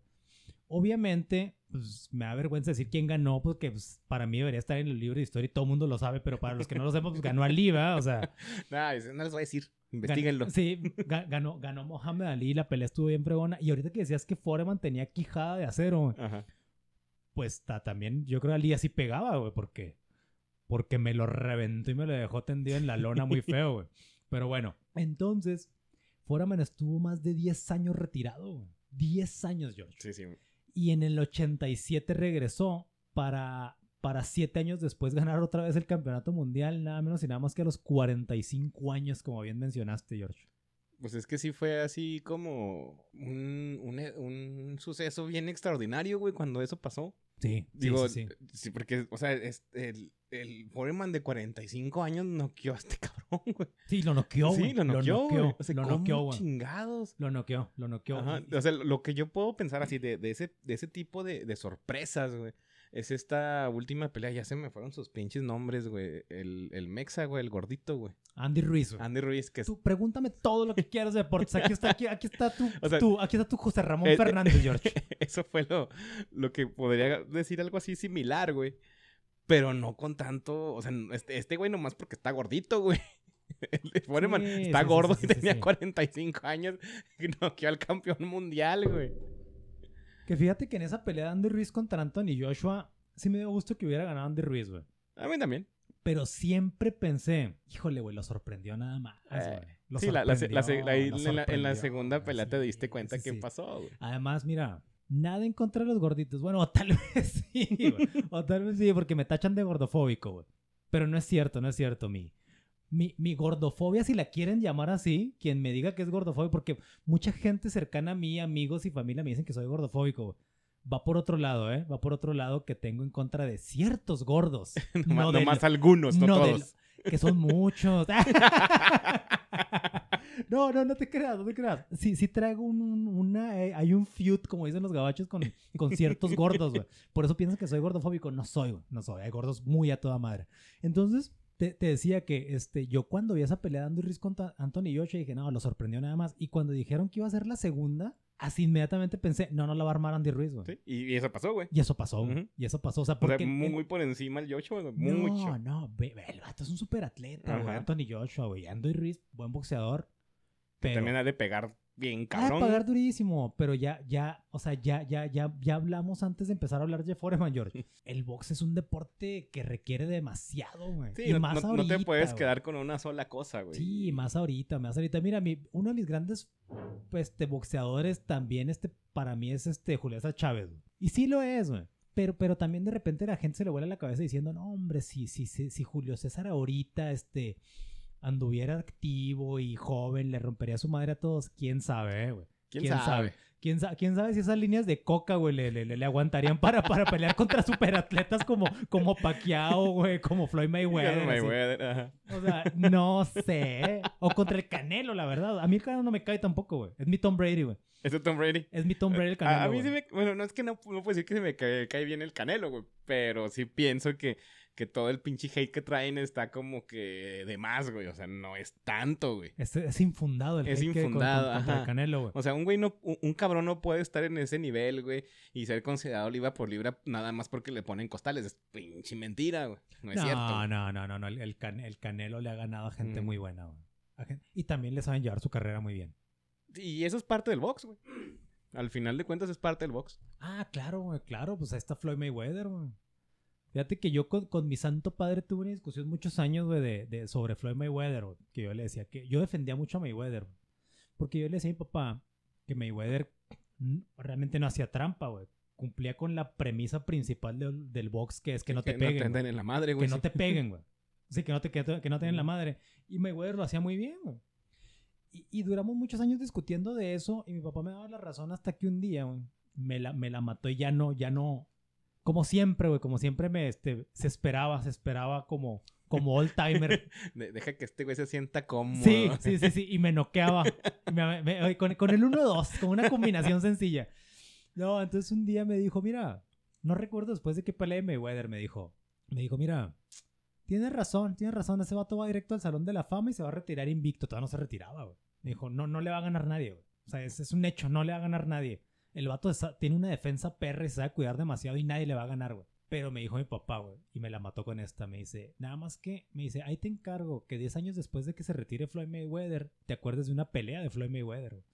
Obviamente, pues me da vergüenza decir quién ganó, porque pues, para mí debería estar en el libro de historia y todo el mundo lo sabe, pero para los que no lo sepan, pues ganó Ali, ¿verdad? O sea, eso no les voy a decir. Investíguenlo. Sí, ga- ganó, ganó Mohamed Ali, la pelea estuvo bien fregona. Y ahorita que decías que Foreman tenía quijada de acero, Ajá. pues ta- también yo creo que Ali así pegaba, güey, porque, porque me lo reventó y me lo dejó tendido en la lona muy feo, güey. Pero bueno, entonces, Foreman estuvo más de 10 años retirado, güey. 10 años, George. Sí, sí. Y en el 87 regresó para, para 7 años después ganar otra vez el campeonato mundial, nada menos y nada más que a los 45 años, como bien mencionaste, George. Pues es que sí fue así como un, un, un suceso bien extraordinario, güey, cuando eso pasó. Sí, Digo, sí, sí. sí, porque, o sea, es- el, el Foreman de 45 años noqueó a este cabrón, güey. Sí, lo noqueó, güey. Sí, lo noqueó, güey. noqueó, O sea, lo ¿cómo noqueó, güey. chingados. Lo noqueó, lo noqueó. Ajá, O sea, lo que yo puedo pensar así de, de ese, de ese tipo de, de sorpresas, güey, es esta última pelea. Ya se me fueron sus pinches nombres, güey. El, el Mexa, güey, el gordito, güey. Andy Ruiz, güey. Andy Ruiz, que es... Tú pregúntame todo lo que quieras de deportes. Aquí está, aquí, aquí está tu, O sea, tu- aquí está tu José Ramón eh, eh, Fernández, George. Eso fue lo, lo que podría decir algo así similar, güey. Pero no con tanto. O sea, este, este güey nomás porque está gordito, güey. El Foreman Sí, está sí, gordo sí, y tenía sí. 45 años y noqueó al campeón mundial, güey. Que fíjate que en esa pelea de Andy Ruiz contra Anthony Joshua, sí me dio gusto que hubiera ganado Andy Ruiz, güey. A mí también. Pero siempre pensé, híjole, güey, lo sorprendió nada más, Eh, güey. Sí, la, la en, la, en la sorprendió, segunda pelea sí, te diste cuenta sí, qué sí. pasó, güey. Además, mira, nada en contra de los gorditos. Bueno, o tal vez sí, güey. O tal vez sí, porque me tachan de gordofóbico, güey. Pero no es cierto, no es cierto. Mi, mi, mi gordofobia, si la quieren llamar así, quien me diga que es gordofóbico, porque mucha gente cercana a mí, amigos y familia, me dicen que soy gordofóbico. Va por otro lado, ¿eh? Va por otro lado que tengo en contra de ciertos gordos. Nomás, no del- nomás algunos, no, no todos. que son muchos. no, no, no te creas, no te creas. Sí, sí traigo un, un- una... eh, hay un feud, como dicen los gabachos, con, con ciertos gordos, güey. Por eso piensan que soy gordofóbico. No soy, güey. No soy. Hay gordos muy a toda madre. Entonces, te, te decía que este, yo cuando vi esa pelea de Andy Ruiz contra Anthony Joshua, dije, no, lo sorprendió nada más. Y cuando dijeron que iba a ser la segunda, así inmediatamente pensé, no, no la va a armar Andy Ruiz, güey. Sí, Y, y eso pasó, güey. Y eso pasó, güey. Y eso pasó. O sea, O sea, porque... muy, muy por encima el Joshua, güey. no, Mucho. no, ve, ve, el vato es un super atleta, güey. Anthony Joshua, güey. Andy Ruiz, buen boxeador. Pero También ha de pegar bien cabrón. pagar durísimo, pero ya, ya, o sea, ya, ya, ya, ya hablamos antes de empezar a hablar de Foreman, George. El box es un deporte que requiere demasiado, güey. Sí, y no, más no- no te ahorita, puedes güey. quedar con una sola cosa, güey. Sí, más ahorita, más ahorita. Mira, mi, uno de mis grandes pues, este, boxeadores también, este, para mí es este César Chávez. güey. Y sí lo es, güey. Pero, pero también de repente la gente se le vuela la cabeza diciendo, no, hombre, si, si, si, si Julio César ahorita este, anduviera activo y joven, le rompería su madre a todos, quién sabe, eh, güey. ¿Quién, quién sabe? ¿Quién, sa- quién sabe si esas líneas de coca, güey, le, le, le- aguantarían para, para pelear contra superatletas como, como Pacquiao, güey, como Floyd Mayweather. Mayweather, ajá. O sea, no sé. O contra el Canelo, la verdad. A mí el Canelo no me cae tampoco, güey. Es mi Tom Brady, güey. Es Tom Brady. Es mi Tom Brady el Canelo. a, a mí sí me... Bueno, no es que no, no puedo decir que se me cae, cae bien el Canelo, güey. Pero sí pienso que, que todo el pinche hate que traen está como que de más, güey. O sea, no es tanto, güey. Es, es infundado el Es hate que- con- infundado, con- contra el Canelo, güey. O sea, un güey no... Un, un cabrón no puede estar en ese nivel, güey. Y ser considerado libra por libra nada más porque le ponen costales. Es pinche mentira, güey. No es No, cierto. no, no, no, no. El, el Can- el Canelo le ha ganado a gente Mm. muy buena, güey. Y también le saben llevar su carrera muy bien. Y eso es parte del box, güey. Al final de cuentas es parte del box. Ah, claro, güey, claro, pues ahí está Floyd Mayweather, güey. Fíjate que yo con, con mi santo padre tuve una discusión muchos años, güey, de, de- sobre Floyd Mayweather, güey, que yo le decía que yo defendía mucho a Mayweather, güey, porque yo le decía a mi papá que Mayweather realmente no hacía trampa, güey. Cumplía con la premisa principal del, del box, que es que no te que peguen. No te güey. den en la madre, que güey. no sí. te peguen, güey. Sí, que no te, que, te- que no te den la madre. Y Mayweather lo hacía muy bien, güey. Y, y duramos muchos años discutiendo de eso y mi papá me daba la razón hasta que un día, güey, me la, me la mató y ya no, ya no... Como siempre, güey, como siempre me, este, se esperaba, se esperaba como, como old timer. De- deja que este güey se sienta cómodo. Sí, sí, sí, sí, y me noqueaba. Me- me- con, con el 1-2, con una combinación sencilla. No, entonces un día me dijo, mira, no recuerdo después de que peleé Mayweather, me dijo, me dijo, mira, tienes razón, tienes razón, ese vato va directo al Salón de la Fama y se va a retirar invicto. Todavía no se retiraba, güey. Me dijo, no, no le va a ganar nadie, güey. O sea, es un hecho, no le va a ganar nadie. El vato tiene una defensa perra y se sabe cuidar demasiado y nadie le va a ganar, güey. Pero me dijo mi papá, güey, y me la mató con esta. Me dice, nada más que, me dice, ahí te encargo que 10 años después de que se retire Floyd Mayweather, te acuerdes de una pelea de Floyd Mayweather, güey.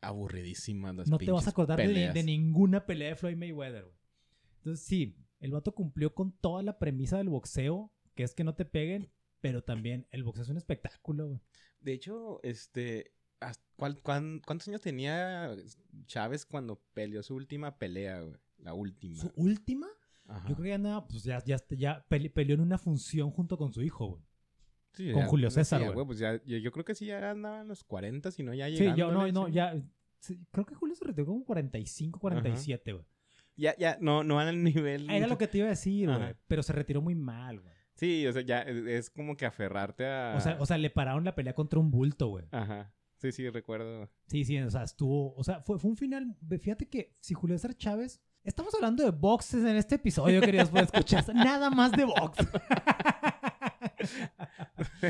Aburridísimas las No te vas a acordar de, de ninguna pelea de Floyd Mayweather, güey. Entonces, sí, el vato cumplió con toda la premisa del boxeo, que es que no te peguen, pero también el boxeo es un espectáculo, güey. De hecho, este. ¿Hasta cuál- cuán- ¿Cuántos años tenía Chávez cuando peleó su última pelea, güey? La última. Su última, Ajá. yo creo que ya andaba, pues ya, ya, ya pele- peleó en una función junto con su hijo, güey. Sí, con ya- Julio sí, César, güey. Pues ya, yo, yo creo que sí ya andaba en los 40, si no ya Sí, llegando. yo no, no, ya. sí, creo que Julio se retiró como 45, 47, güey. Ya, ya, no, no al nivel. Era lo que te iba a decir, güey. Pero se retiró muy mal, güey. Sí, o sea, ya es, es como que aferrarte a. O sea, o sea, le pararon la pelea contra un bulto, güey. Ajá. Sí, sí, recuerdo. Sí, sí, o sea, estuvo. O sea, fue, fue un final. Fíjate que si Julio César Chávez. Estamos hablando de boxes en este episodio, queridos, pues escuchar. Nada más de box.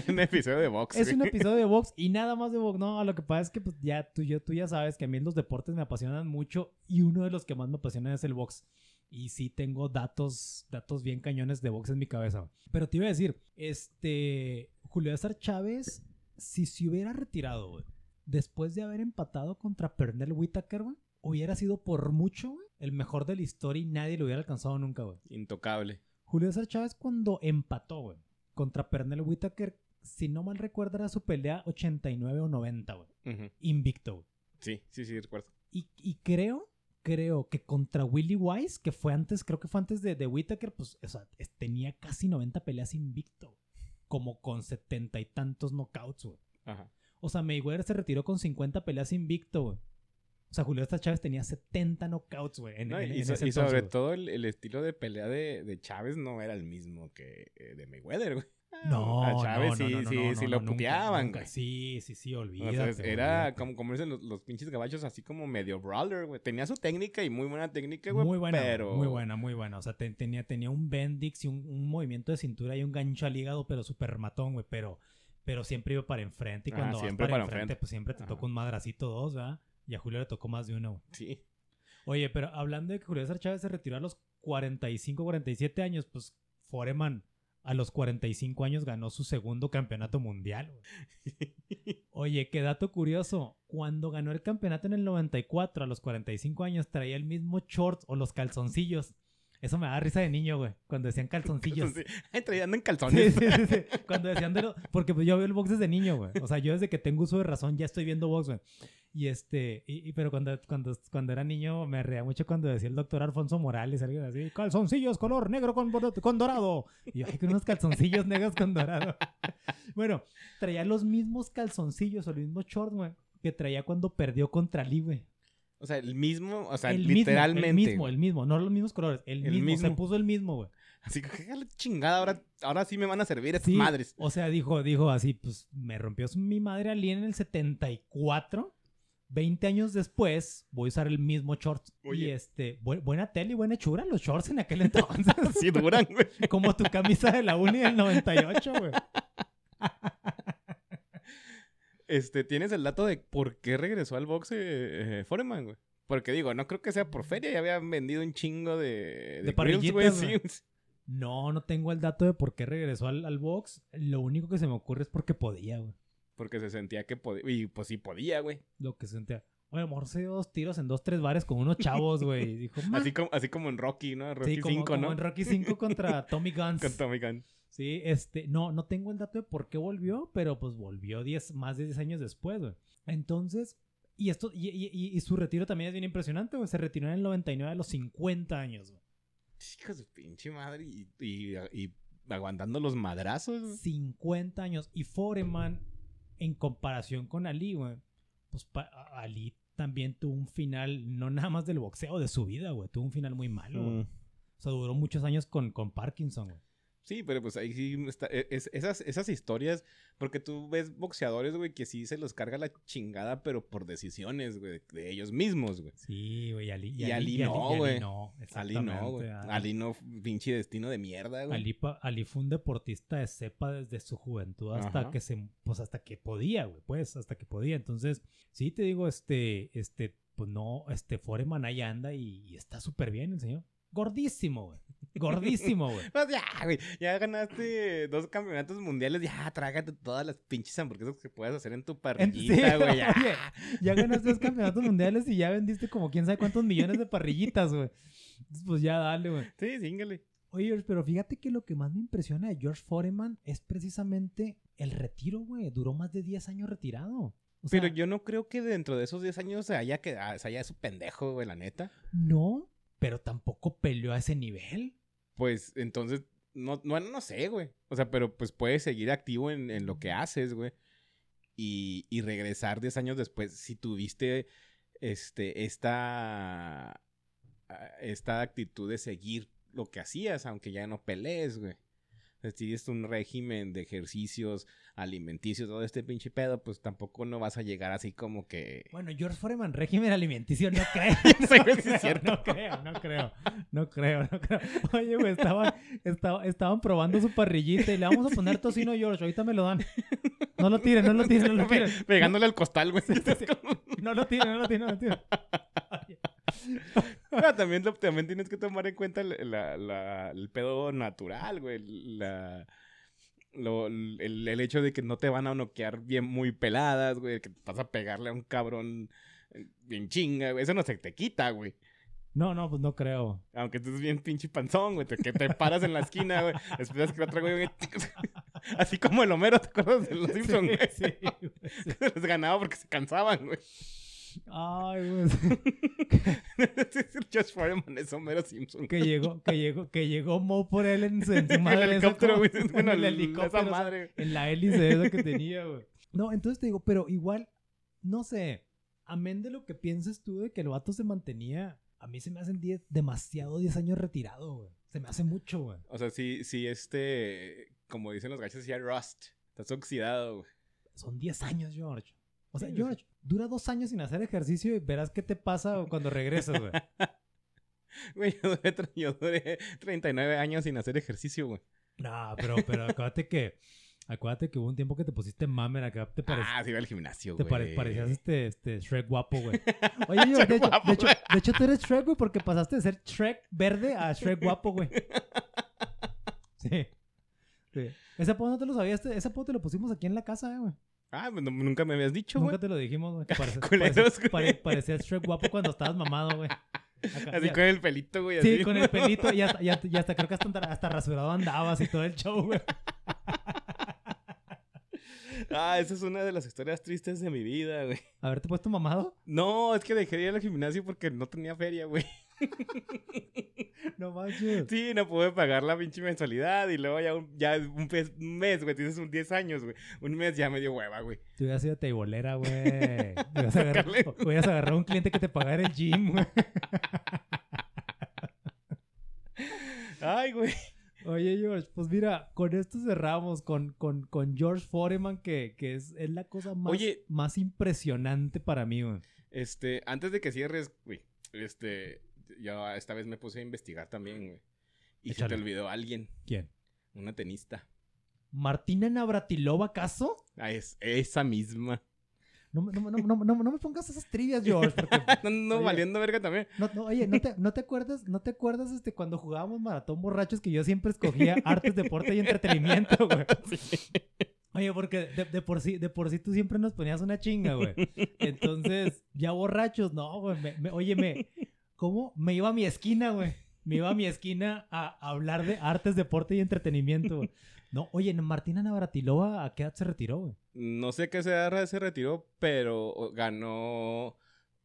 un episodio de box. es un episodio de box y nada más de box. No, lo que pasa es que pues, ya tú, yo, tú ya sabes que a mí los deportes me apasionan mucho y uno de los que más me apasiona es el box. Y sí tengo datos, datos bien cañones de box en mi cabeza. Pero te iba a decir, este, Julio César Chávez, si se hubiera retirado, güey, después de haber empatado contra Pernell Whitaker, güey, hubiera sido por mucho, güey, el mejor de la historia y nadie lo hubiera alcanzado nunca, güey. Intocable. Julio César Chávez cuando empató, güey, contra Pernell Whitaker, si no mal recuerdo era su pelea 89 o 90, güey. Invicto, güey. Sí, sí, sí, recuerdo. Y, y creo, creo que contra Willie Wise, que fue antes, creo que fue antes de, de Whitaker, pues, o sea, tenía casi 90 peleas invicto. Como con setenta y tantos knockouts, güey. Ajá. O sea, Mayweather se retiró con 50 peleas invicto, güey. O sea, Julio César Chávez tenía 70 knockouts, güey. No, y, so- sobre todo el, el estilo de pelea de, de Chávez no era el mismo que eh, de Mayweather, güey. No, a Chávez no, sí, no, no, sí, no, sí no, lo puteaban, güey. Sí, sí, sí, O olvídate. sea, era olvídate. como, dicen los, los pinches gabachos, así como medio brawler, güey. Tenía su técnica y muy buena técnica, güey. Muy buena, pero... muy buena, muy buena. O sea, te- tenía, tenía un bendix y un, un movimiento de cintura y un gancho al hígado, pero súper matón, güey. Pero, pero siempre iba para enfrente. Y Ajá, cuando vas siempre para, para enfrente, enfrente. pues siempre te Ajá. toca un madracito dos, ¿verdad? Y a Julio le tocó más de uno, güey. Sí. Oye, pero hablando de que Julio César Chávez se retiró a los 45, 47 años, pues Foreman a los 45 años ganó su segundo campeonato mundial. güey. Oye, qué dato curioso. Cuando ganó el campeonato en el 94, a los 45 años, traía el mismo shorts o los calzoncillos. Eso me da risa de niño, güey. Cuando decían calzoncillos. Ay, traía- ando en calzones. sí, sí, sí. Cuando decían de lo... Porque pues yo veo el box desde niño, güey. O sea, yo desde que tengo uso de razón ya estoy viendo box, güey. Y este... Y, y- pero cuando, cuando, cuando era niño me reía mucho cuando decía el doctor Alfonso Morales, alguien así, calzoncillos color negro con dorado. Y yo, ay, con unos calzoncillos negros con dorado. bueno, traía los mismos calzoncillos o el mismo short, güey, que traía cuando perdió contra Lee, güey. O sea, el mismo, o sea, el literalmente. Mismo, el mismo, el mismo, no los mismos colores, el, El mismo, se mismo. puso el mismo, güey. Así que, "Ja, la chingada, ahora, ahora sí me van a servir estas Sí, madres. O sea, dijo, dijo así, pues me rompió mi madre Ali en el 74. 20 años después voy a usar el mismo short. Y este, bu- buena tele y buena hechura los shorts en aquel entonces. Sí duran, güey. Como tu camisa de la uni del 98, güey. Este, ¿tienes el dato de por qué regresó al boxe eh, Foreman, güey? Porque digo, no creo que sea por feria, ya habían vendido un chingo de, De grills, güey. Sí. No, no tengo el dato de por qué regresó al, al box. Lo único que se me ocurre es porque podía, güey. Porque se sentía que podía. Y pues sí podía, güey. Lo que sentía. Oye, a lo mejor se dio dos tiros en dos, tres bares con unos chavos, güey. Así como, así como en Rocky, ¿no? Rocky sí, como, 5, como ¿no? en Rocky 5 contra Tommy Guns. Con Tommy Gunn. Sí, este, no, no tengo el dato de por qué volvió, pero pues volvió 10, más de 10 años después, güey. Entonces, y esto, y, y- su retiro también es bien impresionante, güey. Se retiró en el 99 a los 50 años, güey. De pinche madre. Y, y, aguantando los madrazos. güey. 50 años. Y Foreman, en comparación con Ali, güey, pues Ali también tuvo un final, no nada más del boxeo, de su vida, güey. Tuvo un final muy malo, güey. Mm. O sea, duró muchos años con, con Parkinson, güey. Sí, pero pues ahí sí está, e- es- esas, esas historias, porque tú ves boxeadores, güey, que sí se los carga la chingada, pero por decisiones, güey, de ellos mismos, güey. Sí, güey, Ali. Y Ali no, güey. no, Ali no, güey. Ali no, pinche destino de mierda, güey. Ali, Ali fue un deportista de cepa desde su juventud hasta Ajá. que se, pues hasta que podía, güey, pues, hasta que podía. Entonces, sí te digo, este, este, pues no, este, Foreman ahí anda y, y está súper bien el señor. Gordísimo, güey. Gordísimo, güey. Pues ya, güey, ya ganaste dos campeonatos mundiales, ya trágate todas las pinches hamburguesas que puedas hacer en tu parrillita, sí, güey, ya. oye, ya ganaste dos campeonatos mundiales y ya vendiste como quién sabe cuántos millones de parrillitas, güey. Entonces, Pues ya dale, güey. Sí, síngale. Oye, pero fíjate que lo que más me impresiona de George Foreman es precisamente el retiro, güey. Duró más de 10 años retirado. O sea, Pero yo no creo que dentro de esos 10 años se haya quedado, se haya su pendejo, güey, la neta. No, pero tampoco peleó a ese nivel. Pues entonces, no, no, no sé, güey. O sea, pero pues puedes seguir activo en, en lo que haces, güey. Y, y regresar 10 años después si tuviste este, esta, ah, esta actitud de seguir lo que hacías, aunque ya no pelees, güey. O sea, Si tienes un régimen de ejercicios alimenticios, todo este pinche pedo, pues tampoco no vas a llegar así como que... Bueno, George Foreman, régimen alimenticio, no creo. Sí, güey, sí es cierto. No creo, no creo, no creo, no creo. Oye, güey, estaban, estaba- estaban probando su parrillita y le vamos a poner tocino, George, ahorita me lo dan. No lo tiren, no lo tiren, no lo tiren. Pegándole al costal, güey. No lo tiren, no lo tiren, no lo tiren. Pero también, también tienes que tomar en cuenta la- la- el pedo natural, güey. La, lo- el, el hecho de que no te van a noquear bien muy peladas, güey. Que vas a pegarle a un cabrón eh, bien chinga, güey. Eso no se te quita, güey. No, no, pues no creo. Aunque tú estés bien pinche panzón, güey. te- Que te paras en la esquina, güey. Esperas que otro güey... Así como el Homero, ¿te acuerdas de los Simpsons, güey? Sí, sí, sí. Les ganaba porque se cansaban, güey. Ay, güey. Josh Foreman es Homero Simpson. Que llegó, que llegó, que llegó Mo por él en en su madre. el helicóptero, güey. Bueno, en el el- helicóptero. esa madre. en la hélice esa que tenía, güey. No, entonces te digo, pero igual, no sé, amén de lo que pienses tú de que el vato se mantenía, a mí se me hacen 10, demasiado 10 años retirado, güey. Se me hace mucho, güey. O sea, sí, sí, este, como dicen los gachos, ya rust. Estás oxidado, güey. Son 10 años, George. O sea, George, dura dos años sin hacer ejercicio y verás qué te pasa cuando regresas, güey. Güey, yo duré, yo duré 39 años sin hacer ejercicio, güey. No, pero, pero acuérdate que, acuérdate que hubo un tiempo que te pusiste mamer acá, te parecía. Ah, sí, iba al gimnasio, Te güey. pare- parecías este, este Shrek guapo, güey. Oye, yo, de, hecho, guapo, de, hecho, güey. de hecho, tú eres Shrek, güey, porque pasaste de ser Shrek verde a Shrek guapo, güey. Sí. sí. Ese apodo no te lo sabías, ese apodo te lo pusimos aquí en la casa, eh, güey. Ah, pues no- nunca me habías dicho, güey. Nunca te lo dijimos, güey. que parece- Culeros, parece- güey. pare- Parecías Shrek guapo cuando estabas mamado, güey. Acá, Así ya- con el pelito, güey. Sí, así. con el pelito y hasta, y hasta- y hasta creo que hasta, hasta rasurado andabas y todo el show, güey. Ah, esa es una de las historias tristes de mi vida, güey. Haberte puesto mamado. No, es que dejé de ir al gimnasio porque no tenía feria, güey. No manches. Sí, no pude pagar la pinche mensualidad y luego ya un, ya un, mes, güey, tienes un 10 años, güey. Un mes ya me dio hueva, güey. Te hubieras sido teibolera, güey. Hubieras agarrado, hubieras agarrado un cliente que te pagara el gym, güey. Ay, güey. Oye, George, pues mira, con esto cerramos con, con, con George Foreman, que, que es, es la cosa más, Oye. más impresionante para mí, güey. Este, antes de que cierres, güey, este, yo esta vez me puse a investigar también, güey. Y se te olvidó alguien, ¿Quién? una tenista. ¿Martina Navratilova, acaso? Ah, es esa misma. No, me- no, no, no, me pongas esas trivias, George, porque... No, no, Oye. valiendo verga también. No, no, oye, ¿no te, ¿no te acuerdas, no te acuerdas este, cuando jugábamos maratón borrachos que yo siempre escogía artes, deporte y entretenimiento, güey? Oye, porque de, de por sí, de por sí tú siempre nos ponías una chinga, güey. Entonces, ya borrachos, no, güey. me- me- oye, me, ¿cómo? Me iba a mi esquina, güey. Me iba a mi esquina a, hablar de artes, deporte y entretenimiento, güey. No, oye, Martina Navratilova, ¿a qué edad se retiró, güey? No sé qué se se retiró, pero ganó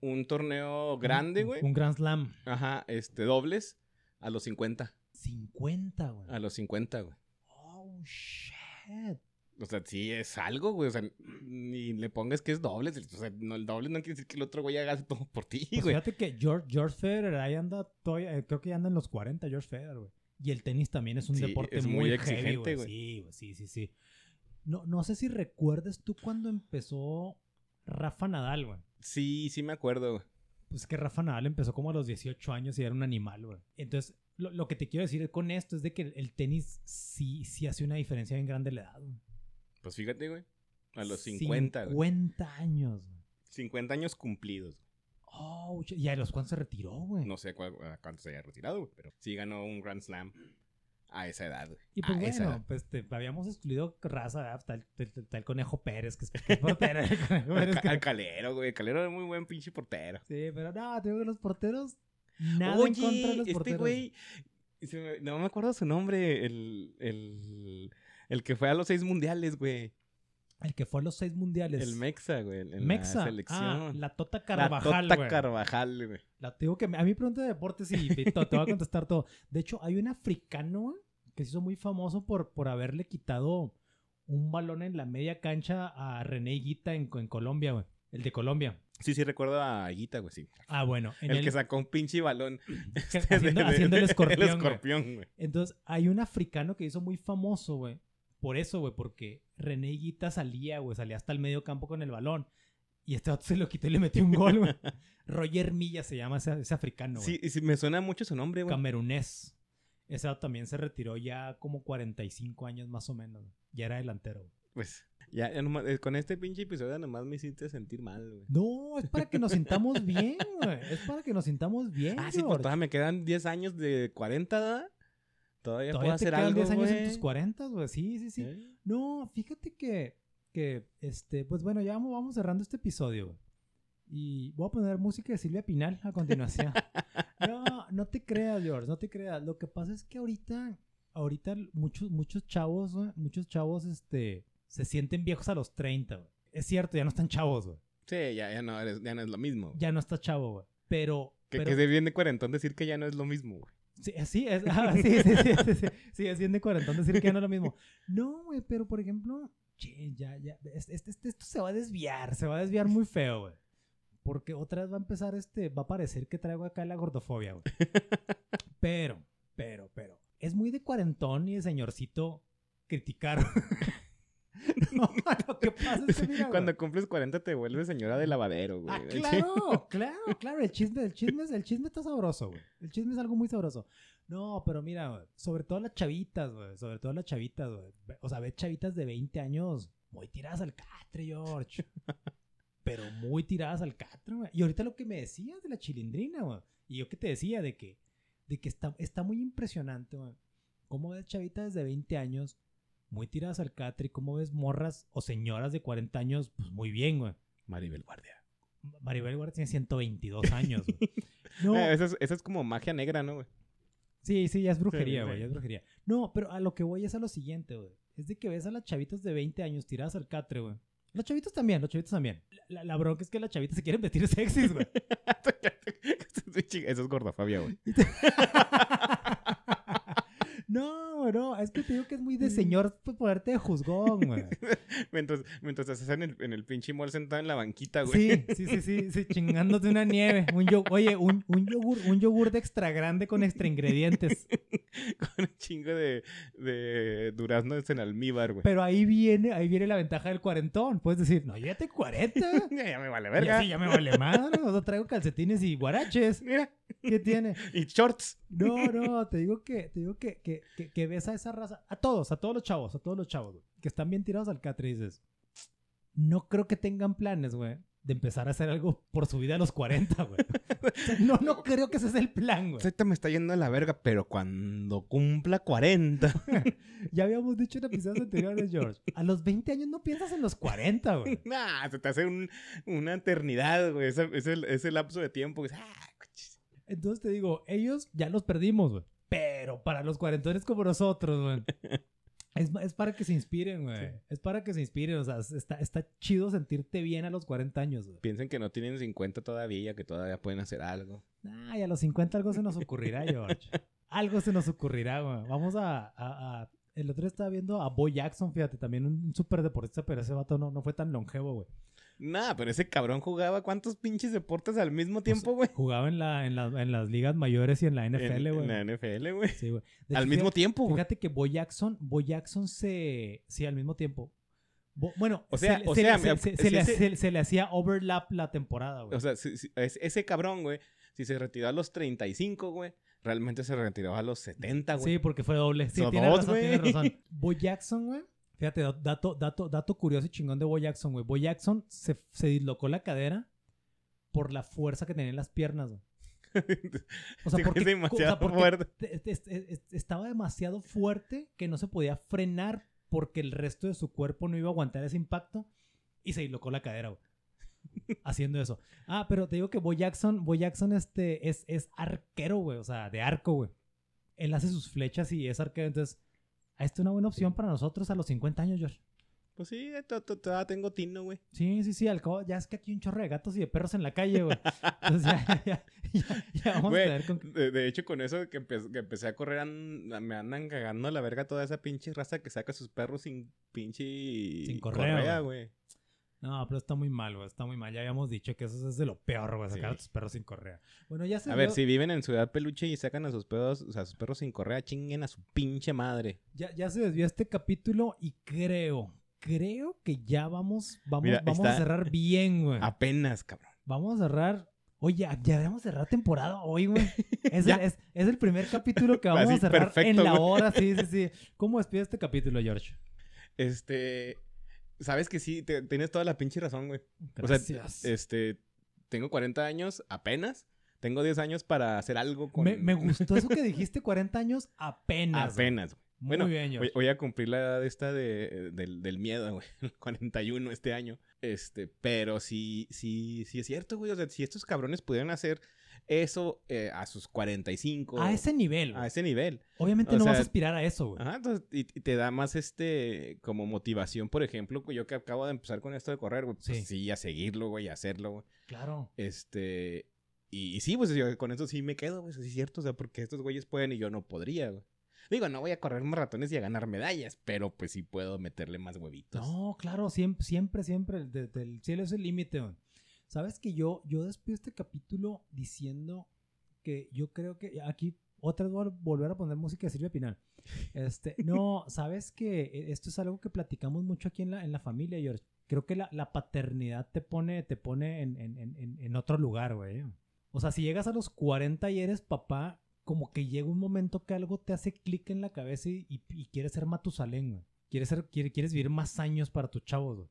un torneo grande, Un- güey. Un Grand Slam. Ajá, este, dobles a los 50. 50, güey. A los 50, güey. Oh, shit. O sea, sí es algo, güey. O sea, ni le pongas que es dobles. O sea, no, el doble no quiere decir que el otro güey haga todo por ti, Pues güey. fíjate que George, George Federer ahí anda, todavía, eh, creo que ya anda en los 40, George Federer, güey. Y el tenis también es un Sí, deporte es muy, muy heavy, exigente, güey. güey. Sí, güey, sí, sí, sí. No, no sé si recuerdas tú cuando empezó Rafa Nadal, güey. Sí, sí me acuerdo, güey. Pues que Rafa Nadal empezó como a los 18 años y era un animal, güey. Entonces, lo, lo que te quiero decir con esto es de que el, el tenis sí, sí hace una diferencia bien grande la edad, güey. Pues fíjate, güey. A los 50, güey. 50 años, güey. 50 años cumplidos. Oh. ¿y a los cuántos se retiró, güey? No sé cuál- a cuánto se haya retirado, güey. Pero sí ganó un Grand Slam a esa edad, güey. Y pues a bueno, pues te, habíamos excluido raza, está el Conejo Pérez, que es, que es portero. el Conejo Pérez, Al, que- al Calero, güey. El Calero era muy buen pinche portero. Sí, pero no, tengo que los porteros. Nada en contra de los este porteros. güey. No me acuerdo su nombre. El, el, el que fue a los seis mundiales, güey. El que fue a los seis mundiales. El Mexa, güey. En Mexa. la selección. Ah, la Tota La Carvajal, Tota güey. Carvajal, güey. La, digo que me- a mí pregunta de deportes y te, te voy a contestar todo. De hecho, hay un africano que se hizo muy famoso por, por haberle quitado un balón en la media cancha a René Guita en, en Colombia, güey. El de Colombia. Sí, sí, recuerdo a Guita, güey, sí. Ah, bueno. En el, el, que sacó un pinche balón. este, haciendo, de- de- haciendo el escorpión. El escorpión, güey. Entonces, hay un africano que hizo muy famoso, güey. Por eso, güey, porque René Guita salía, güey, salía hasta el medio campo con el balón. Y este otro se lo quitó y le metió un gol, güey. Roger Milla se llama ese, ese africano, güey. Sí, sí, me suena mucho su nombre, güey. Camerunés. Ese también se retiró ya como 45 años más o menos. Ya era delantero. güey. Pues, ya, ya nomás- eh, con este pinche episodio nomás me hiciste sentir mal, güey. No, es para que nos sintamos bien, güey. Es para que nos sintamos bien, Ah, sí, pues George. todavía me quedan 10 años de 40, ¿verdad? Todavía, puedo Todavía te hacer quedan algo, 10 años en tus 40, güey. Sí, sí, sí. ¿Eh? No, fíjate que, que, este, pues bueno, ya vamos, vamos cerrando este episodio. güey. Y voy a poner música de Silvia Pinal a continuación. no, no te creas, George, no te creas. Lo que pasa es que ahorita, ahorita muchos, muchos chavos, güey, muchos chavos, este, se sienten viejos a los 30, güey. Es cierto, ya no están chavos, güey. Sí, ya, ya, no, eres- ya no es lo mismo. güey. Ya no está chavo, güey. Pero, Que, pero que se viene cuarentón decir que ya no es lo mismo, güey. Sí, sí, es, ah, sí, sí, sí, sí, es bien de cuarentón decir que ya no es lo mismo. No, güey, pero por ejemplo, che, ya, ya, este, este- este- esto se va a desviar, se va a desviar muy feo, güey. Porque otra vez va a empezar este, va a parecer que traigo acá la gordofobia, güey. Pero, pero, pero, es muy de cuarentón y de señorcito criticar. no, lo que pasa es que mira, güey. Cuando cumples 40 te vuelves señora de lavadero, güey. Ah, claro, claro, claro. El chisme, el chisme, el chisme está sabroso, güey. El chisme es algo muy sabroso. No, pero mira, güey, sobre todo las chavitas, güey. Sobre todo las chavitas, güey. O sea, ve chavitas de 20 años muy tiradas al catre, George. pero muy tiradas al catre, güey. Y ahorita lo que me decías de la chilindrina, güey. Y yo que te decía de que, de que está, está muy impresionante, güey. Cómo ves chavitas de 20 años muy tiradas al catre y cómo ves morras o señoras de 40 años, pues muy bien, güey. Maribel Guardia. Maribel Guardia tiene 122 años. güey. No, Eh, eso, es, eso es como magia negra, ¿no, güey? sí, sí, ya es brujería, Sí, güey, sí. ya es brujería. No, pero a lo que voy es a lo siguiente, güey. Es de que ves a las chavitas de 20 años tiradas al catre, güey. Los chavitos también, los chavitos también. La, la- la bronca es que las chavitas se quieren vestir sexys, güey. Eso es gordofobia, güey. No, no, es que te digo que es muy de señor pues, ponerte de juzgón, güey. Mientras, mientras estás en el, en el pinche mall sentado en la banquita, güey. Sí, sí, sí, sí, sí, chingándote una nieve. Un yo- oye, un, un yogur, un yogur de extra grande con extra ingredientes. Con un chingo de, de duraznos en almíbar, güey. Pero ahí viene, ahí viene la ventaja del cuarentón. Puedes decir, no, yo ya tengo 40. Ya, ya me vale Ya verga. sí, ya me vale madre. O sea, traigo calcetines y guaraches. Mira, ¿Qué tiene? y shorts. No, no, te digo que, te digo que, que, que, que ves a esa raza, a todos, a todos los chavos, a todos los chavos, güey, que están bien tirados al catre y dices, no creo que tengan planes, güey, de empezar a hacer algo por su vida a los 40, güey. O sea, no, no creo que ese es el plan, güey. Ahorita me está yendo a la verga, pero cuando cumpla 40. Ya habíamos dicho en episodios anteriores, George. A los 20 años no piensas en los 40, güey. nah, se te hace un- una eternidad, güey. Ese, ese, ese lapso de tiempo. que- ah. Entonces te digo, ellos ya los perdimos, güey. Pero para los cuarentones como nosotros, güey. Es, es para que se inspiren, güey. Sí. Es para que se inspiren. O sea, está, está chido sentirte bien a los 40 años, güey. Piensen que no tienen 50 todavía, que todavía pueden hacer algo. Ay, a los 50 algo se nos ocurrirá, George. algo se nos ocurrirá, güey. Vamos a, a- a- El otro día estaba viendo a Bo Jackson, fíjate, también un, súper deportista, pero ese vato no, no fue tan longevo, güey. Nah, pero ese cabrón jugaba cuántos pinches deportes al mismo tiempo, güey. Jugaba en, la, en, la- en las ligas mayores y en la NFL, güey. En la NFL, güey. Sí, güey. Al hecho, mismo fíjate- tiempo, güey. Fíjate que Bo Jackson, Bo Jackson se... Sí, al mismo tiempo. Bo- bueno, O sea- se, o se sea, le, se- si le- ese- se- se le hacía overlap la temporada, güey. O sea, si- si- es- ese cabrón, güey, si se retiró a los 35, güey, realmente se retiró a los 70, güey. Sí, porque fue doble. Sí, tiene dos, razón, tiene razón. Bo Jackson, güey. Fíjate, da- dato, dato, dato curioso y chingón de Bo Jackson, güey. Bo Jackson se, se dislocó la cadera por la fuerza que tenía en las piernas, güey. O sea, porque, demasiado o sea, porque fuerte. te- te- te- te- estaba demasiado fuerte que no se podía frenar porque el resto de su cuerpo no iba a aguantar ese impacto y se dislocó la cadera, güey. Haciendo eso. Ah, pero te digo que Bo Jackson, Bo Jackson este, es, es arquero, güey. O sea, de arco, güey. Él hace sus flechas y es arquero. Entonces, esta es una buena opción para nosotros a los 50 años, Josh. Pues sí, to- to- todavía tengo tino, güey. Sí, sí, sí. Al cabo, ya es que aquí hay un chorro de gatos y de perros en la calle, güey. Entonces, ya, ya, ya, ya vamos Güey, a ver con qué- de, de hecho, con eso que, empe- que empecé a correr, an- me andan cagando a la verga toda esa pinche raza que saca sus perros sin pinche... Sin correa, güey. No, pero está muy mal, güey. Está muy mal. Ya habíamos dicho que eso es de lo peor, güey. Sacar Sí. a tus perros sin correa. Bueno, ya se A ver, si viven en Ciudad Peluche y sacan a sus perros, o sea, a sus perros sin correa, chinguen a su pinche madre. ya, ya se desvió este capítulo y creo, creo que ya vamos, vamos, Mira, vamos a cerrar bien, güey. Apenas, cabrón. Vamos a cerrar. Oye, ya, ya debemos cerrar temporada hoy, güey. Es, el, es, es el primer capítulo que vamos Así, a cerrar perfecto, en la güey. hora. Sí, sí, sí. ¿Cómo despide este capítulo, George? Este... Sabes que sí, te- tienes toda la pinche razón, güey. O sea, Gracias. este... Tengo 40 años apenas. Tengo 10 años para hacer algo con... me, me gustó eso que dijiste, 40 años apenas. Apenas, güey. Muy Bueno, bien, Voy, voy a cumplir la edad esta de, del, del miedo, güey. El 41 este año. Este, pero sí, sí, sí es cierto, güey. O sea, si estos cabrones pudieran hacer eso eh, a sus 45. A ese nivel, a ese nivel. Obviamente o no vas a aspirar a eso, güey. Ajá, entonces, y, y te da más este, como motivación, por ejemplo, yo que acabo de empezar con esto de correr, güey. Pues Sí. sí, a seguirlo, güey, a hacerlo, güey. Claro. Este, y, y sí, pues yo con eso sí me quedo, güey. Sí es cierto, o sea, porque estos güeyes pueden y yo no podría, güey. Digo, no voy a correr maratones y a ganar medallas, pero pues sí puedo meterle más huevitos. No, claro, siempre, siempre, siempre. Desde el cielo es el límite, güey. Sabes que yo, yo despido este capítulo diciendo que yo creo que aquí otra vez voy a volver a poner música de Silvia Pinal. Este, no, sabes que e, esto es algo que platicamos mucho aquí en la, en la familia, George. Creo que la, la paternidad te pone, te pone en, en, en, en otro lugar, güey. O sea, si llegas a los 40 y eres papá, como que llega un momento que algo te hace clic en la cabeza y, y, y quieres ser Matusalén, güey. Quieres, ser, quiere- quieres vivir más años para tus chavos, güey.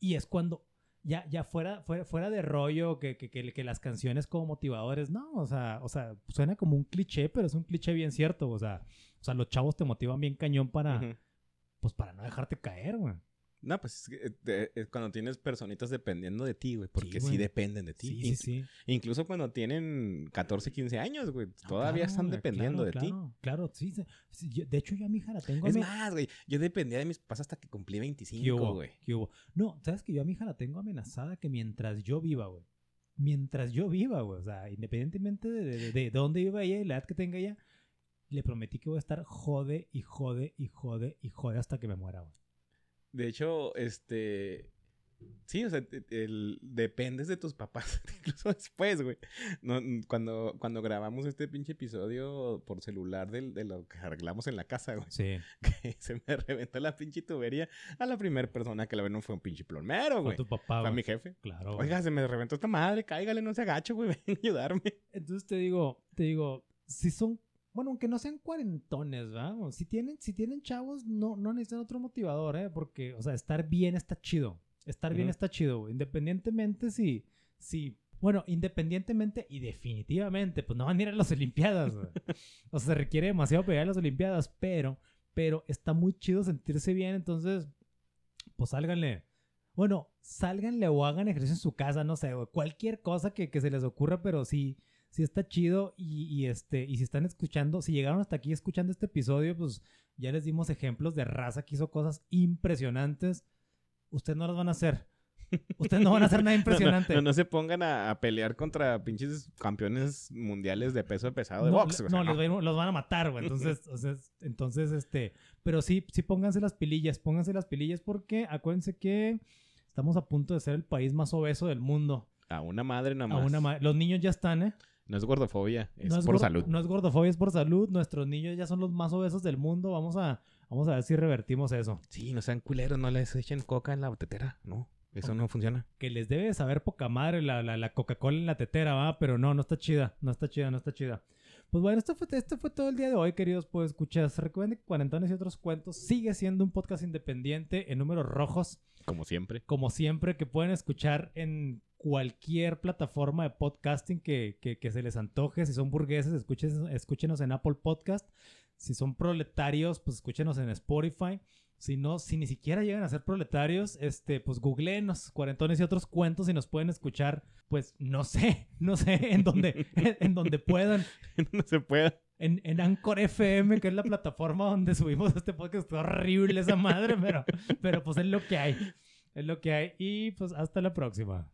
Y es cuando, ya, ya fuera, fuera, fuera de rollo, que, que, que, que las canciones como motivadores, no, o sea, o sea, suena como un cliché, pero es un cliché bien cierto, o sea, o sea, los chavos te motivan bien cañón para, pues para no dejarte caer, güey. No, pues es, que, eh, de- es cuando tienes personitas dependiendo de ti, güey, porque sí, güey. dependen de ti. Sí, sí, In- sí. Incluso cuando tienen 14, 15 años, güey, No, todavía claro, están dependiendo claro, de ti. Claro, claro, sí, yo- de hecho, yo a mi hija la tengo Es más, güey, yo dependía de mis papás hasta que cumplí ¿Qué 25, hubo? güey. ¿Qué hubo? No, sabes que yo a mi hija la tengo amenazada que mientras yo viva, güey. Mientras yo viva, güey. O sea, independientemente de, de, de- de dónde viva ella y la edad que tenga ella, le prometí que voy a estar jode y jode y jode y jode hasta que me muera, güey. De hecho, este... Sí, o sea, el- dependes de tus papás, incluso después, güey. No, cuando, cuando grabamos este pinche episodio por celular del- de, lo que arreglamos en la casa, güey, Sí. que se me reventó la pinche tubería, a la primera persona que la ve no fue un pinche plomero, Fue güey. tu papá, Fue a mi jefe. Claro. güey. Oiga, se me reventó esta madre, cáigale, no se agacho, güey, ven a ayudarme. Entonces te digo, te digo, si son, bueno, aunque no sean cuarentones. O Si tienen, si tienen chavos, no, no necesitan otro motivador, ¿eh? Porque, o sea, estar bien está chido. Estar bien está chido, güey. Independientemente si, si, bueno, independientemente y definitivamente, pues no van a ir a las Olimpiadas, güey. O sea, se requiere demasiado pegar a las Olimpiadas, pero, pero está muy chido sentirse bien, entonces, pues sálganle. Bueno, sálganle o hagan ejercicio en su casa, no sé, güey. Cualquier cosa que, que se les ocurra, pero sí, sí está chido. Y, y, este, y si están escuchando, si llegaron hasta aquí escuchando este episodio, pues ya les dimos ejemplos de raza que hizo cosas impresionantes. Ustedes no las van a hacer. Ustedes no van a hacer nada no, impresionante. No, no se pongan a, a pelear contra pinches campeones mundiales de peso pesado de No, box. le- o sea, no, va los van a matar, güey. Entonces, o sea, entonces, este, pero sí, sí pónganse las pilillas, pónganse las pilillas porque acuérdense que estamos a punto de ser el país más obeso del mundo. A una madre nada A más. una ma- Los niños ya están, ¿eh? No es gordofobia, es, no por gor- salud. No es gordofobia, es por salud. Nuestros niños ya son los más obesos del mundo. Vamos a, vamos a ver si revertimos eso. Sí, no sean culeros, no les echen coca en la tetera. No, eso no funciona. Que les debe de saber poca madre la, la, la Coca-Cola en la tetera, va, pero no, no está chida, no está chida, no está chida. Pues bueno, esto fue, este fue todo el día de hoy, queridos pues escuchas. Recuerden que Cuarentones y otros cuentos sigue siendo un podcast independiente en números rojos, Como siempre. como siempre, que pueden escuchar en cualquier plataforma de podcasting que, que, que se les antoje. Si son burgueses, escuchen, escúchenos en Apple Podcast. Si son proletarios, pues escúchenos en Spotify. Si no, si ni siquiera llegan a ser proletarios, este, pues googleenos cuarentones y otros cuentos y nos pueden escuchar, pues no sé, no sé, en donde, en, en donde puedan. no se puede. En, en Anchor FM, que es la plataforma donde subimos este podcast. Está horrible esa madre, pero, pero pues es lo que hay. Es lo que hay. Y pues hasta la próxima.